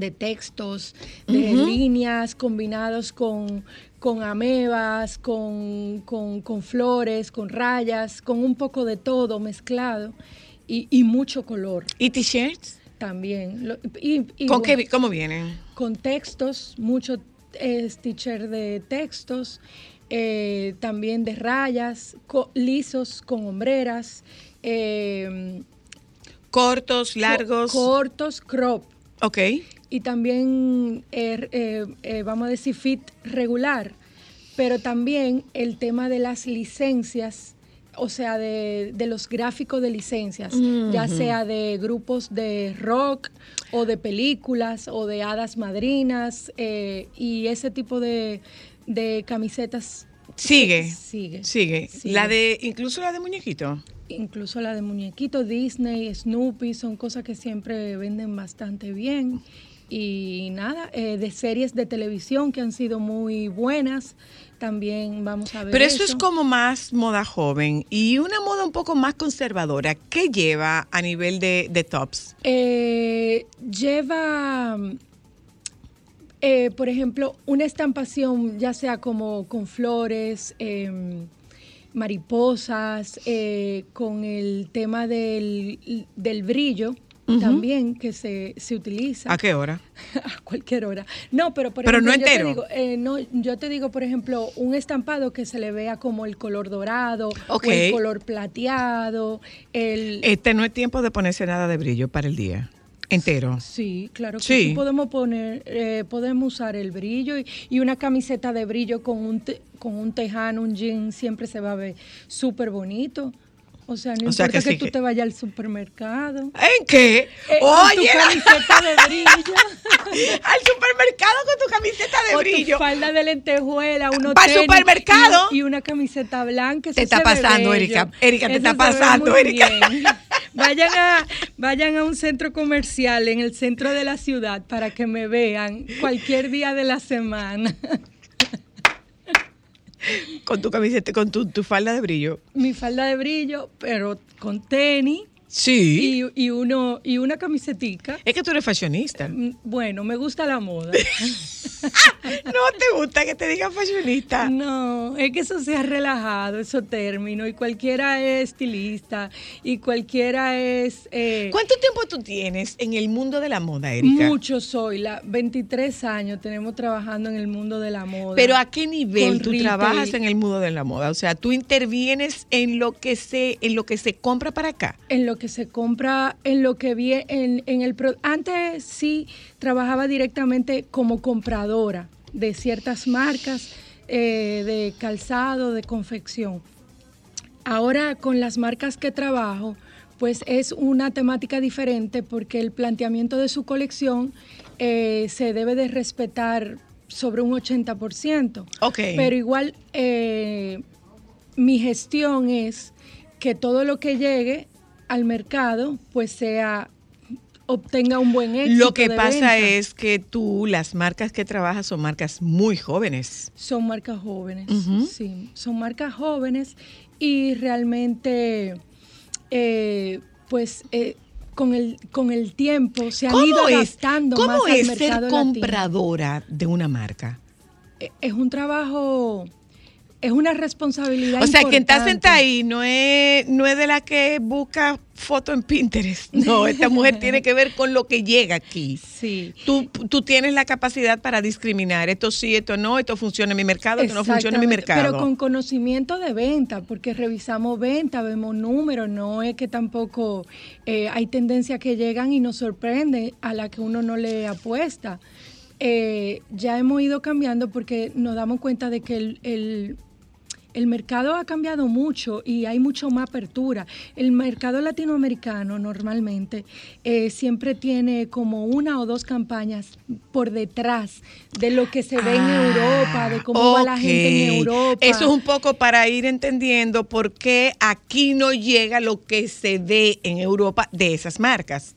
de textos, de líneas combinados con, con amebas, con, con- con flores, con rayas, con un poco de todo mezclado y, y mucho color ¿Y t-shirts? también. Lo- y- y ¿Con bueno, qué, ¿Cómo vienen? con textos, mucho eh, stitcher de textos, eh, también de rayas, co- lisos con hombreras, eh, Cortos, co- largos. cortos, crop. ok. Y también, eh, eh, eh, vamos a decir, fit regular, pero también el tema de las licencias, o sea, de, de los gráficos de licencias, ya sea de grupos de rock o de películas o de hadas madrinas, eh, y ese tipo de, de camisetas Sigue. Sigue. Sigue. Sigue. La de, incluso la de muñequito. Incluso la de muñequito, Disney, Snoopy, son cosas que siempre venden bastante bien. Y nada, eh, de series de televisión que han sido muy buenas, también vamos a ver. Pero eso es como más moda joven y una moda un poco más conservadora. ¿Qué lleva a nivel de, de tops? Eh, lleva, eh, por ejemplo, una estampación, ya sea como con flores, em, mariposas, eh, con el tema del, del brillo. También que se, se utiliza ¿A qué hora? a cualquier hora. No, pero por Pero no ejemplo, entero. Yo te, digo, eh, no, yo te digo, por ejemplo, un estampado que se le vea como el color dorado o el color plateado, el Este no es tiempo de ponerse nada de brillo para el día entero. Sí, claro que Sí. sí. Podemos poner, eh, podemos usar el brillo y, y una camiseta de brillo con un, te- con un tejano, un jean, siempre se va a ver súper bonito. O sea, no O sea importa que que, sí tú que- te vayas al supermercado. ¿En qué? Eh, con tu Oye, camiseta de brillo. al supermercado con tu camiseta de o brillo. tu falda de lentejuela, unos ¿Pa'l tenis supermercado? Y, y una camiseta blanca. eso Te está pasando, bello. Erika. Erika, te Eso está pasando, Erika. bien. Vayan a, vayan a un centro comercial en el centro de la ciudad para que me vean cualquier día de la semana. Con tu camiseta, con tu, tu falda de brillo. Mi falda de brillo, pero con tenis Sí. y, y uno, y una camisetica. Es que tú eres fashionista. No Mm, Bueno, me gusta la moda. te gusta que te digan fashionista. No, es que eso se ha relajado, eso término, y cualquiera es estilista, y cualquiera es... eh, ¿Cuánto tiempo tú tienes en el mundo de la moda, Erika? mucho soy, la 23 años tenemos trabajando en el mundo de la moda. Pero ¿a qué nivel tú retail. trabajas en el mundo de la moda? O sea, tú intervienes en lo que se, en lo que se compra para acá. En lo que se compra, en lo que viene, en, en el... pro- Antes sí trabajaba directamente como compradora de ciertas marcas eh, de calzado, de confección. Ahora con las marcas que trabajo, pues es una temática diferente porque el planteamiento de su colección eh, se debe de respetar sobre un 80%. Ok. Pero igual eh, mi gestión es que todo lo que llegue al mercado pues sea obtenga un buen éxito. Lo que de pasa venta. es que tú, las marcas que trabajas son marcas muy jóvenes. Son marcas jóvenes, sí, son marcas jóvenes y realmente, eh, pues, eh, con el con el tiempo se han ido ¿Cómo es, adaptando más cómo al es mercado ser latino. compradora de una marca? Eh, Es un trabajo, es una responsabilidad. O sea, quien está sentada ahí no es, no es de la que busca foto en Pinterest. No, esta mujer tiene que ver con lo que llega aquí. Sí. Tú, tú tienes la capacidad para discriminar. Esto sí, esto no, esto funciona en mi mercado, esto no funciona en mi mercado. Pero con conocimiento de venta, porque revisamos venta, vemos números, no es que tampoco eh, hay tendencias que llegan y nos sorprende a la que uno no le apuesta. Eh, ya hemos ido cambiando porque nos damos cuenta de que el, el- el mercado ha cambiado mucho y hay mucho más apertura. El mercado latinoamericano normalmente eh, siempre tiene como una o dos campañas por detrás de lo que se ve en Ah, Europa, de cómo va la gente en. Europa. Eso es un poco para ir entendiendo por qué aquí no llega lo que se ve en Europa de esas marcas.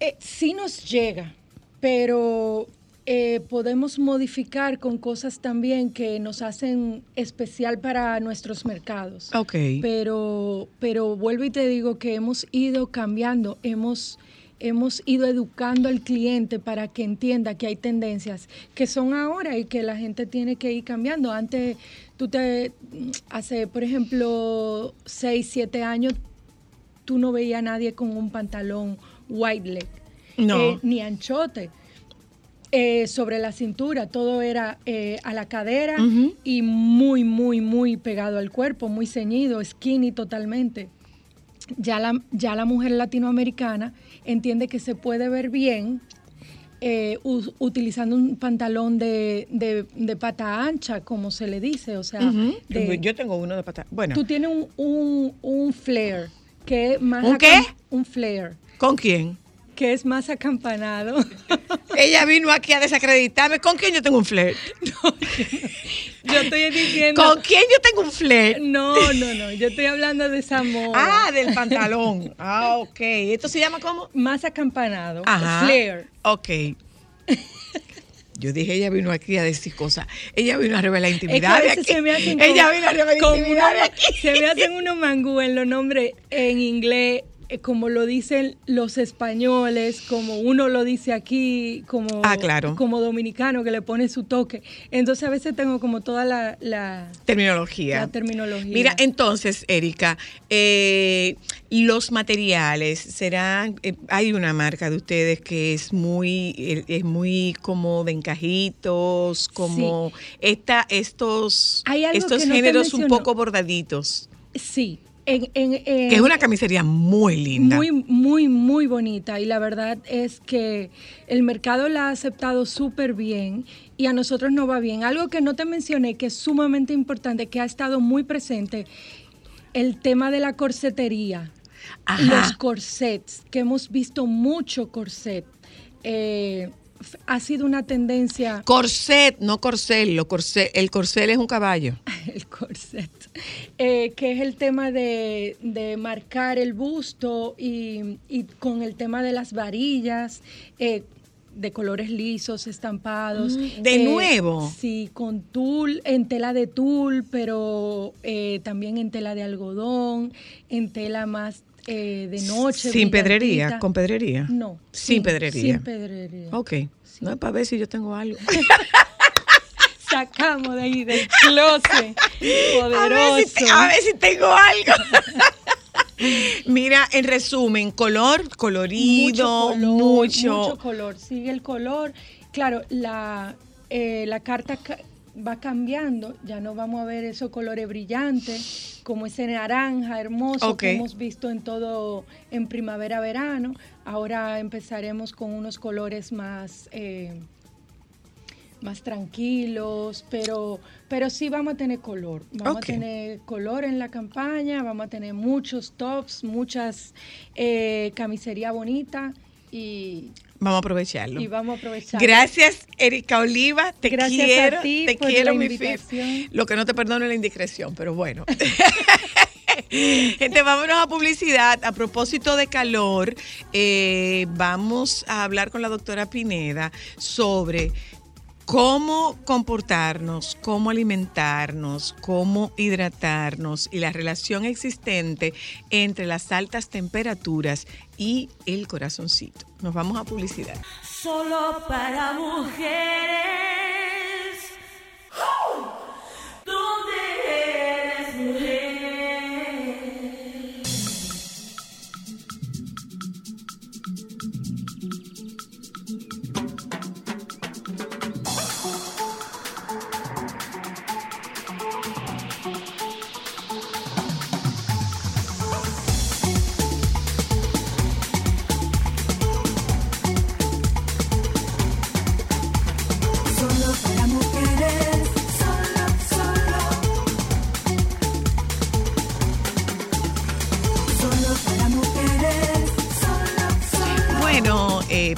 Eh, sí nos llega, pero eh, podemos modificar con cosas también que nos hacen especial para nuestros mercados. Ok. Pero, pero vuelvo y te digo que hemos ido cambiando, hemos, hemos ido educando al cliente para que entienda que hay tendencias que son ahora y que la gente tiene que ir cambiando. Antes, tú te, hace, por ejemplo, 6, 7 años, tú no veías a nadie con un pantalón white leg, No. eh, ni anchote. Eh, sobre la cintura, todo era eh, a la cadera y muy, muy, muy pegado al cuerpo, muy ceñido, skinny totalmente. Ya la, ya la mujer latinoamericana entiende que se puede ver bien eh, utilizando un pantalón de, de- de pata ancha, como se le dice, o sea, de- Yo tengo uno de pata. Bueno, tú tienes un, un, un flare que es más ¿Un qué? Un flare ¿con quién? Que es más acampanado. Ella vino aquí a desacreditarme. ¿Con quién yo tengo un flirt? yo Yo estoy diciendo. ¿Con quién yo tengo un flair? No, no, no. Yo estoy hablando de esa moda. Ah, del pantalón. Ah, ok. ¿Esto se llama cómo? Más acampanado. Ajá. Flare. Ok. Yo dije, ella vino aquí a decir cosas. Ella vino a revelar Es que a intimidad de veces aquí. se me hacen Ella vino a revelar intimidad de uno- aquí. Se me hacen unos mangú en los nombres en inglés, como lo dicen los españoles, como uno lo dice aquí, como, Ah, claro. como dominicano que le pone su toque. Entonces a veces tengo como toda la, la, Terminología. la terminología. Mira, entonces, Erika, eh, los materiales serán, eh, hay una marca de ustedes que es muy, eh, es muy como de encajitos, como esta, estos, estos no géneros un poco bordaditos, sí. En, en- en- que es una camisería muy linda. Muy, muy, muy bonita y la verdad es que el mercado la ha aceptado súper bien y a nosotros nos va bien. Algo que no te mencioné que es sumamente importante, que ha estado muy presente, el tema de la corsetería, Ajá. los corsets, que hemos visto mucho corset. Eh, ha sido una tendencia Corset, no corcel, lo corcel, el corcel es un caballo. el corset, eh, que es el tema de, de marcar el busto y, y con el tema de las varillas. eh, de colores lisos, estampados. Mm, ¿de nuevo? Sí, con tul, en tela de tul, pero eh, también en tela de algodón, en tela más eh, de noche. Sin pedrería, con pedrería. No. Sin pedrería. Sin pedrería. Ok. No es para ver si yo tengo algo. Sacamos de ahí del closet. A Poderoso. ver, si, te- a ver si tengo algo. Mira, en resumen, color, colorido, mucho color, mucho. mucho color. Sigue el color. Claro, la, eh, la carta ca- va cambiando. Ya no vamos a ver esos colores brillantes, como ese naranja hermoso que hemos visto en todo, en primavera-verano. Ahora empezaremos con unos colores más... eh, más tranquilos, pero, pero sí vamos a tener color. Vamos a tener color en la campaña, vamos a tener muchos tops, muchas eh, camisería bonita y, Vamos a aprovecharlo. y vamos a aprovechar. Gracias, Erika Oliva. Te Gracias a quiero. ti te por quiero, la mi Fif. Lo que no te perdono es la indiscreción, pero bueno. Gente, vámonos a publicidad. A propósito de calor, eh, vamos a hablar con la doctora Pineda sobre cómo comportarnos, cómo alimentarnos, cómo hidratarnos y la relación existente entre las altas temperaturas y el corazoncito. Nos vamos a publicidad. Solo para mujeres.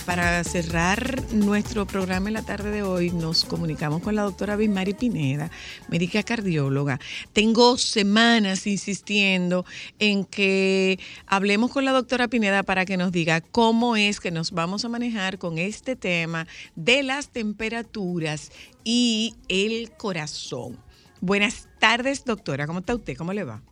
Para cerrar nuestro programa en la tarde de hoy, nos comunicamos con la doctora Bismari Pineda, médica cardióloga. Tengo semanas insistiendo en que hablemos con la doctora Pineda para que nos diga cómo es que nos vamos a manejar con este tema de las temperaturas y el corazón. Buenas tardes, doctora. ¿Cómo está usted? ¿Cómo le va?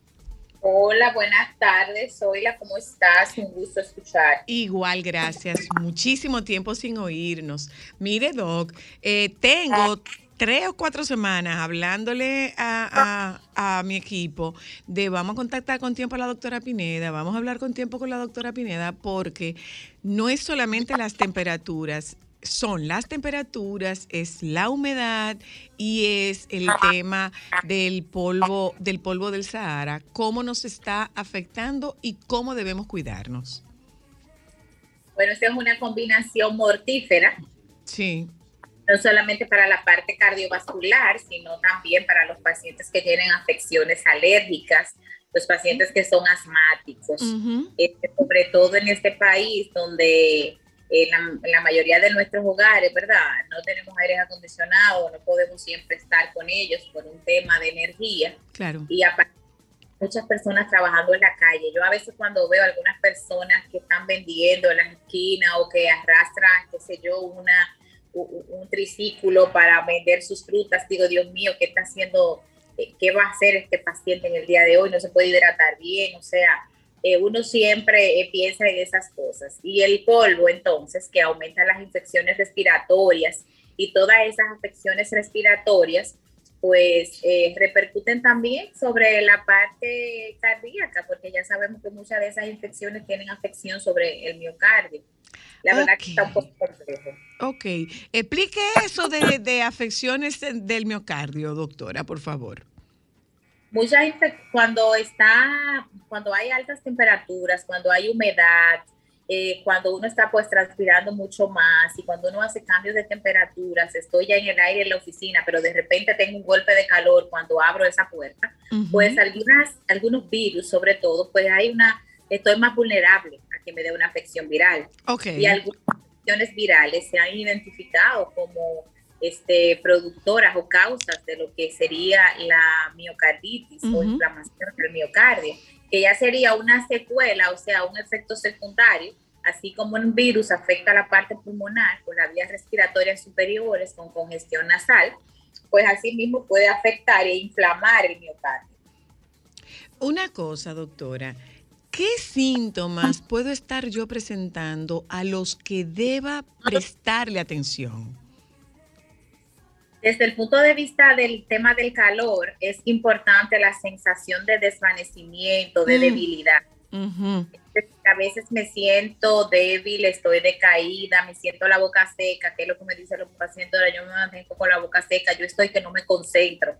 Hola, buenas tardes. Zoila, ¿cómo estás? Un gusto escuchar. Igual, gracias. Muchísimo tiempo sin oírnos. Mire, Doc, eh, tengo tres o cuatro semanas hablándole a, a- a mi equipo de vamos a contactar con tiempo a la doctora Pineda, vamos a hablar con tiempo con la doctora Pineda, porque no es solamente las temperaturas, son las temperaturas, es la humedad y es el tema del polvo, del polvo del Sahara, cómo nos está afectando y cómo debemos cuidarnos. Bueno, esta es una combinación mortífera, Sí. no solamente para la parte cardiovascular, sino también para los pacientes que tienen afecciones alérgicas, los pacientes que son asmáticos. Este, sobre todo en este país donde en la, en la mayoría de nuestros hogares, ¿verdad? No tenemos aire acondicionado, no podemos siempre estar con ellos por un tema de energía. Claro. Y aparte, muchas personas trabajando en la calle. Yo a veces cuando veo algunas personas que están vendiendo en las esquinas o que arrastran, qué sé yo, una, u- un triciclo para vender sus frutas, digo, Dios mío, ¿qué está haciendo? Eh, ¿Qué va a hacer este paciente en el día de hoy? No se puede hidratar bien, o sea, eh, uno siempre eh, piensa en esas cosas. Y el polvo, entonces, que aumenta las infecciones respiratorias y todas esas afecciones respiratorias, pues eh, repercuten también sobre la parte cardíaca, porque ya sabemos que muchas de esas infecciones tienen afección sobre el miocardio. La verdad que está un poco complejo. Ok. Explique eso de, de afecciones de- del miocardio, doctora, por favor. Muchas infec- cuando está, cuando hay altas temperaturas, cuando hay humedad, eh, cuando uno está pues transpirando mucho más y cuando uno hace cambios de temperaturas, estoy ya en el aire en la oficina, pero de repente tengo un golpe de calor cuando abro esa puerta, pues algunas, algunos virus sobre todo, pues hay una, estoy más vulnerable a que me dé una afección viral. Ok. Y algunas infecciones virales se han identificado como este, productoras o causas de lo que sería la miocarditis o inflamación del miocardio, que ya sería una secuela, o sea, un efecto secundario, así como un virus afecta la parte pulmonar por las vías respiratorias superiores con congestión nasal, pues así mismo puede afectar e inflamar el miocardio. Una cosa, doctora. ¿Qué síntomas puedo estar yo presentando a los que deba prestarle atención? Desde el punto de vista del tema del calor, es importante la sensación de desvanecimiento, de Mm. debilidad. Ujú. A veces me siento débil, estoy decaída, me siento la boca seca, que es lo que me dicen los pacientes, ahora yo me mantengo con la boca seca, yo estoy que no me concentro.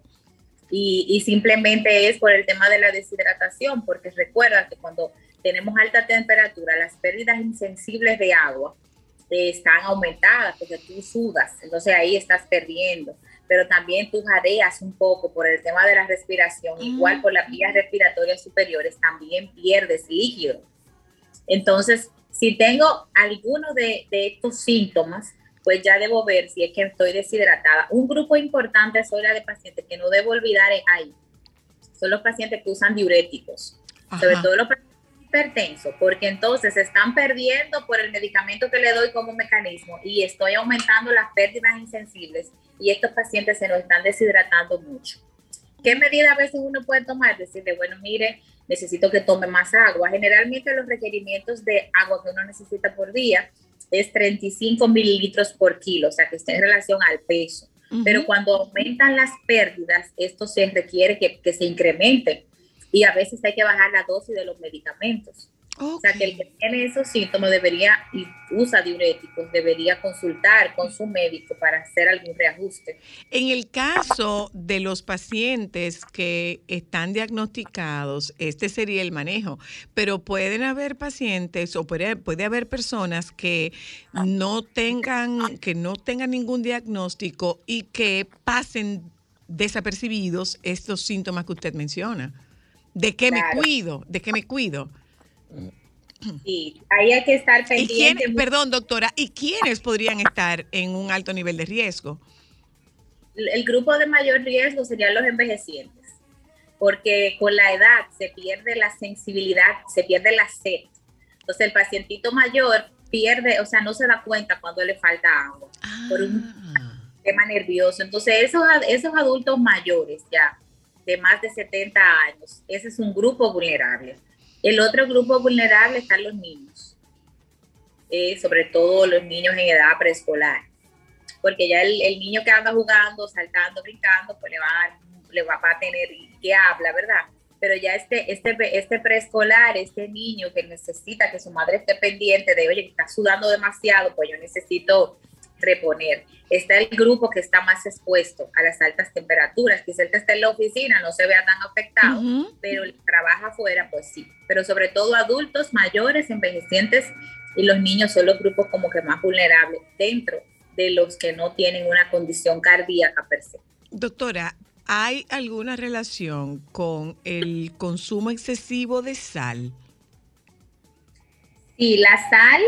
Y, y simplemente es por el tema de la deshidratación, porque recuerda que cuando tenemos alta temperatura, las pérdidas insensibles de agua están aumentadas porque tú sudas, entonces ahí estás perdiendo. Pero también tú jadeas un poco por el tema de la respiración, igual por las vías respiratorias superiores, también pierdes líquido. Entonces, si tengo alguno de, de estos síntomas, pues ya debo ver si es que estoy deshidratada. Un grupo importante es la de pacientes que no debo olvidar es ahí. Son los pacientes que usan diuréticos, sobre todo los pacientes hipertensos, porque entonces se están perdiendo por el medicamento que le doy como mecanismo y estoy aumentando las pérdidas insensibles y estos pacientes se nos están deshidratando mucho. ¿Qué medida a veces uno puede tomar? Decirle, bueno, mire, necesito que tome más agua. Generalmente los requerimientos de agua que uno necesita por día es 35 mililitros por kilo, o sea, que está en relación al peso. Pero cuando aumentan las pérdidas, esto se requiere que, que se incremente y a veces hay que bajar la dosis de los medicamentos. O sea, que el que tiene esos síntomas debería y usa diuréticos, debería consultar con su médico para hacer algún reajuste. En el caso de los pacientes que están diagnosticados, este sería el manejo, pero pueden haber pacientes o puede, puede haber personas que no tengan que no tengan ningún diagnóstico y que pasen desapercibidos estos síntomas que usted menciona. ¿De qué me cuido? ¿De qué me cuido? Sí, ahí hay que estar ¿Y pendiente. quién, perdón, doctora, ¿y quiénes podrían estar en un alto nivel de riesgo? el grupo de mayor riesgo serían los envejecientes, porque con la edad se pierde la sensibilidad, se pierde la sed. Entonces el pacientito mayor pierde, o sea, no se da cuenta cuando le falta agua por un tema nervioso. Entonces esos, esos adultos mayores ya de más de 70 años, ese es un grupo vulnerable. El otro grupo vulnerable están los niños, eh, sobre todo los niños en edad preescolar porque ya el, niño que anda jugando, saltando, brincando, pues le va a, le va, va a tener que habla, ¿verdad? Pero ya este, este, este preescolar, este niño que necesita que su madre esté pendiente de, oye, que está sudando demasiado, pues yo necesito reponer. Está el grupo que está más expuesto a las altas temperaturas, quizá el que está en la oficina no se vea tan afectado, uh -huh. pero el que trabaja afuera, pues sí. Pero sobre todo adultos mayores, envejecientes y los niños son los grupos como que más vulnerables dentro de los que no tienen una condición cardíaca per se. Doctora, ¿hay alguna relación con el consumo excesivo de sal? Sí, la sal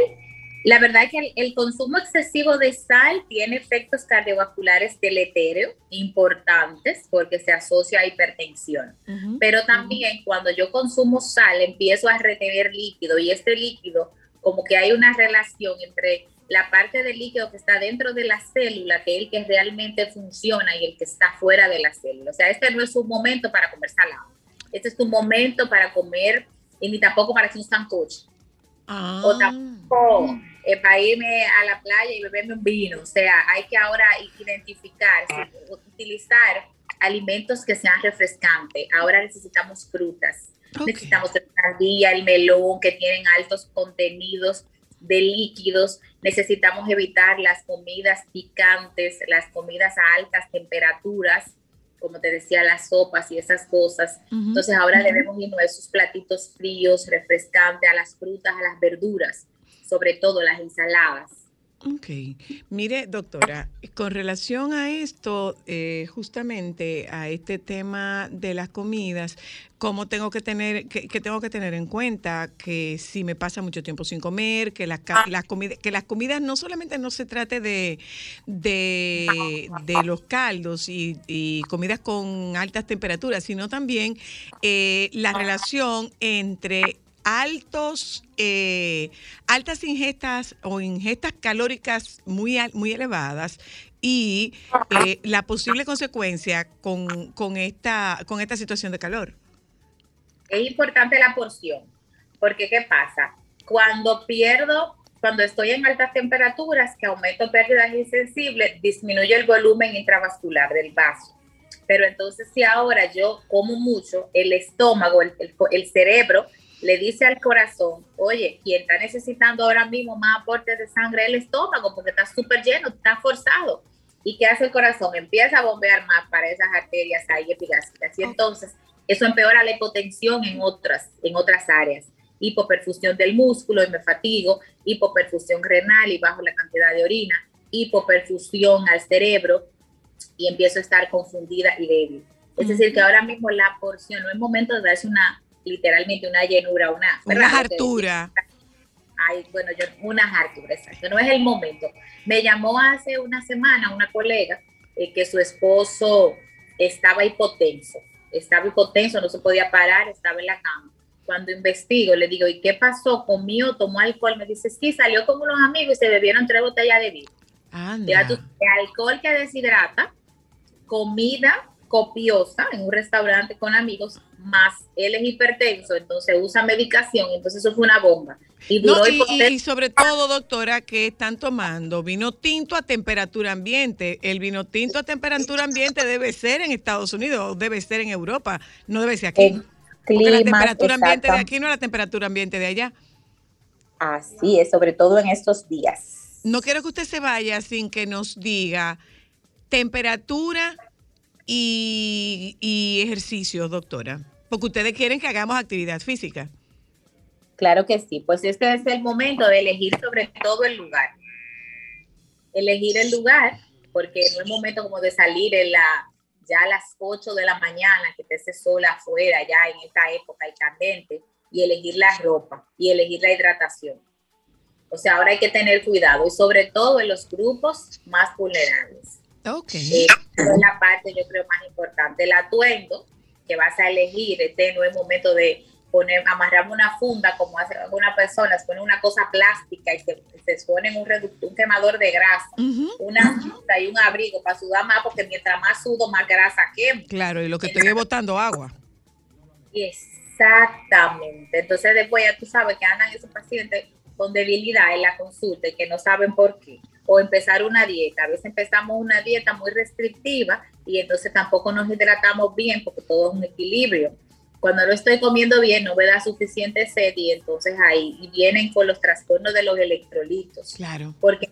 La verdad es que el, el consumo excesivo de sal tiene efectos cardiovasculares deletéreos importantes porque se asocia a hipertensión. Pero también cuando yo consumo sal empiezo a retener líquido y este líquido como que hay una relación entre la parte del líquido que está dentro de la célula, que es el que realmente funciona y el que está fuera de la célula. O sea, este no es un momento para comer salado. Este es un momento para comer y ni tampoco para hacer un sancocho. Ah. O tampoco eh, para irme a la playa y beberme un vino. O sea, hay que ahora identificar, utilizar alimentos que sean refrescantes. Ahora necesitamos frutas. Necesitamos el sandía, el melón, que tienen altos contenidos de líquidos. Necesitamos evitar las comidas picantes, las comidas a altas temperaturas, como te decía, las sopas y esas cosas. Entonces ahora debemos irnos a esos platitos fríos, refrescantes, a las frutas, a las verduras, sobre todo las ensaladas. Ok. Mire, doctora, con relación a esto, eh, justamente a este tema de las comidas, ¿cómo tengo que tener, que, tengo que tener en cuenta que si me pasa mucho tiempo sin comer, que las, las comidas, que las comidas no solamente no se trate de, de, de los caldos y, y comidas con altas temperaturas, sino también eh, la relación entre altos, eh, altas ingestas o ingestas calóricas muy, muy elevadas y eh, la posible consecuencia con, con, esta, con esta situación de calor. Es importante la porción, porque ¿qué pasa? Cuando pierdo, cuando estoy en altas temperaturas, que aumento pérdidas insensibles, disminuye el volumen intravascular del vaso. Pero entonces si ahora yo como mucho, el estómago, el, el- el cerebro, le dice al corazón, oye, quien está necesitando ahora mismo más aportes de sangre el estómago, porque está súper lleno, está forzado. ¿Y qué hace el corazón? Empieza a bombear más para esas arterias ahí epigásticas. Y entonces eso empeora la hipotensión en otras, en otras áreas. Hipoperfusión del músculo y me fatigo, hipoperfusión renal y bajo la cantidad de orina, hipoperfusión al cerebro y empiezo a estar confundida y débil. Es decir, que ahora mismo la porción, no es momento de darse una, literalmente una llenura, una, Una hartura. Ay, bueno, yo, una hartura, exacto, no es el momento. Me llamó hace una semana una colega eh, que su esposo estaba hipotenso, estaba hipotenso, no se podía parar, estaba en la cama. Cuando investigo, le digo, ¿y qué pasó? ¿Comió? ¿Tomó alcohol? Me dice, sí, salió con unos amigos y se bebieron tres botellas de vino. Ya tú- Anda. alcohol que deshidrata, comida copiosa en un restaurante con amigos, más él es hipertenso, entonces usa medicación, entonces eso fue una bomba. Y No, duró y, y- hipotenso- y sobre todo, doctora, que están tomando vino tinto a temperatura ambiente. El vino tinto a temperatura ambiente debe ser en Estados Unidos, debe ser en Europa, no debe ser aquí. En Porque la temperatura ambiente de aquí no es la temperatura ambiente de allá. Así es, sobre todo en estos días. No quiero que usted se vaya sin que nos diga temperatura y, y ejercicios, doctora. Porque ustedes quieren que hagamos actividad física. Claro que sí, pues este es el momento de elegir sobre todo el lugar. Elegir el lugar, porque no es momento como de salir en la, ya a las 8 de la mañana, que esté ese sol afuera, ya en esta época y candente, y elegir la ropa y elegir la hidratación. O sea, ahora hay que tener cuidado y sobre todo en los grupos más vulnerables. Ok. Eh, esa es la parte, yo creo, más importante. El atuendo que vas a elegir, este no es momento de poner, amarrarme una funda como hace algunas personas, ponen una cosa plástica y se, se ponen un, quemador de grasa, una funda y un abrigo para sudar más, porque mientras más sudo, más grasa quemo. Claro, y lo que estoy es botando agua. Exactamente. Entonces después ya tú sabes que andan esos pacientes con debilidad en la consulta y que no saben por qué. O empezar una dieta. A veces empezamos una dieta muy restrictiva y entonces tampoco nos hidratamos bien porque todo es un equilibrio. Cuando no estoy comiendo bien no me da suficiente sed y entonces ahí y vienen con los trastornos de los electrolitos. Claro. Porque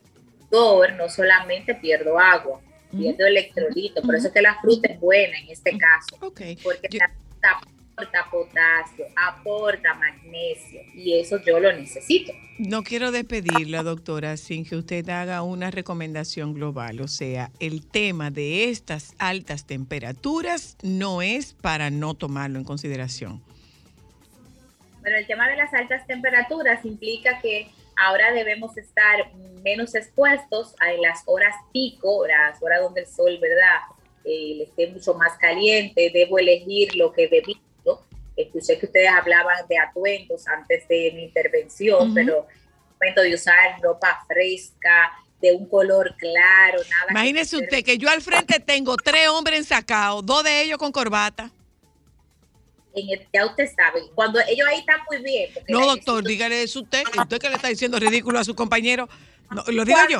sudor no solamente pierdo agua, pierdo electrolitos. Por eso es que la fruta es buena en este caso Ok. porque Yo- la fruta aporta potasio, aporta magnesio y eso yo lo necesito. No quiero despedirla, doctora, sin que usted haga una recomendación global. O sea, el tema de estas altas temperaturas no es para no tomarlo en consideración. Pero el tema de las altas temperaturas implica que ahora debemos estar menos expuestos a las horas pico, las horas donde el sol, ¿verdad? Eh, esté mucho más caliente, debo elegir lo que debito. Escuché que ustedes hablaban de atuendos antes de mi intervención, pero momento de usar ropa fresca, de un color claro, nada. Imagínese se- usted que yo al frente tengo tres hombres ensacados, dos de ellos con corbata. en el- ya usted sabe, cuando ellos ahí están muy bien. No, doctor, dígale eso usted. Usted que le está diciendo ridículo a su compañero. No, ¿Lo digo yo?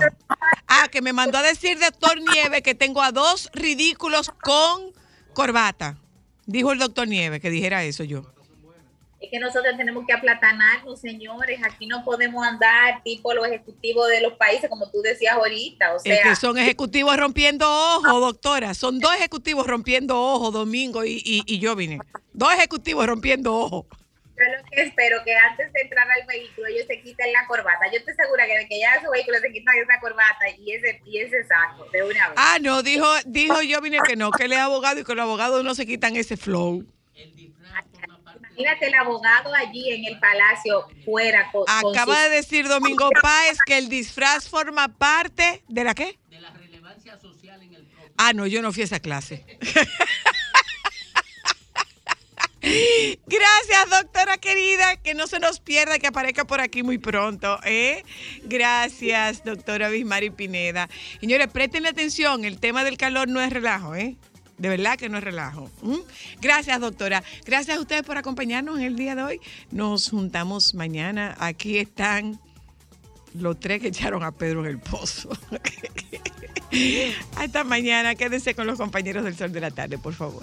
Ah, que me mandó a decir doctor Nieve que tengo a dos ridículos con corbata. Dijo el doctor Nieve que dijera eso yo. Es que nosotros tenemos que aplatanarnos, señores. Aquí no podemos andar tipo los ejecutivos de los países, como tú decías ahorita. O Es sea, que son ejecutivos rompiendo ojos, doctora. Son dos ejecutivos rompiendo ojos, Domingo y, y, y yo vine. Dos ejecutivos rompiendo ojos. Yo lo que espero que antes de entrar al vehículo ellos se quiten la corbata. Yo estoy segura que de que ya su vehículo se quitan esa corbata y ese, y ese saco de una vez. Ah, no, dijo, dijo yo vine que no, que él es abogado y que los abogados no se quitan ese flow. Imagínate el abogado allí en el palacio fuera con, con Acaba de decir Domingo Páez que el disfraz forma parte de la qué? De la relevancia social en el Ah, no, yo no fui a esa clase. Gracias, doctora querida. Que no se nos pierda, que aparezca por aquí muy pronto. ¿eh? Gracias, doctora Bismari Pineda. Señores, presten atención. El tema del calor no es relajo, ¿eh? De verdad que no es relajo. Gracias, doctora. Gracias a ustedes por acompañarnos en el día de hoy. Nos juntamos mañana. Aquí están los tres que echaron a Pedro en el pozo. Hasta mañana. Quédense con los compañeros del Sol de la Tarde, por favor.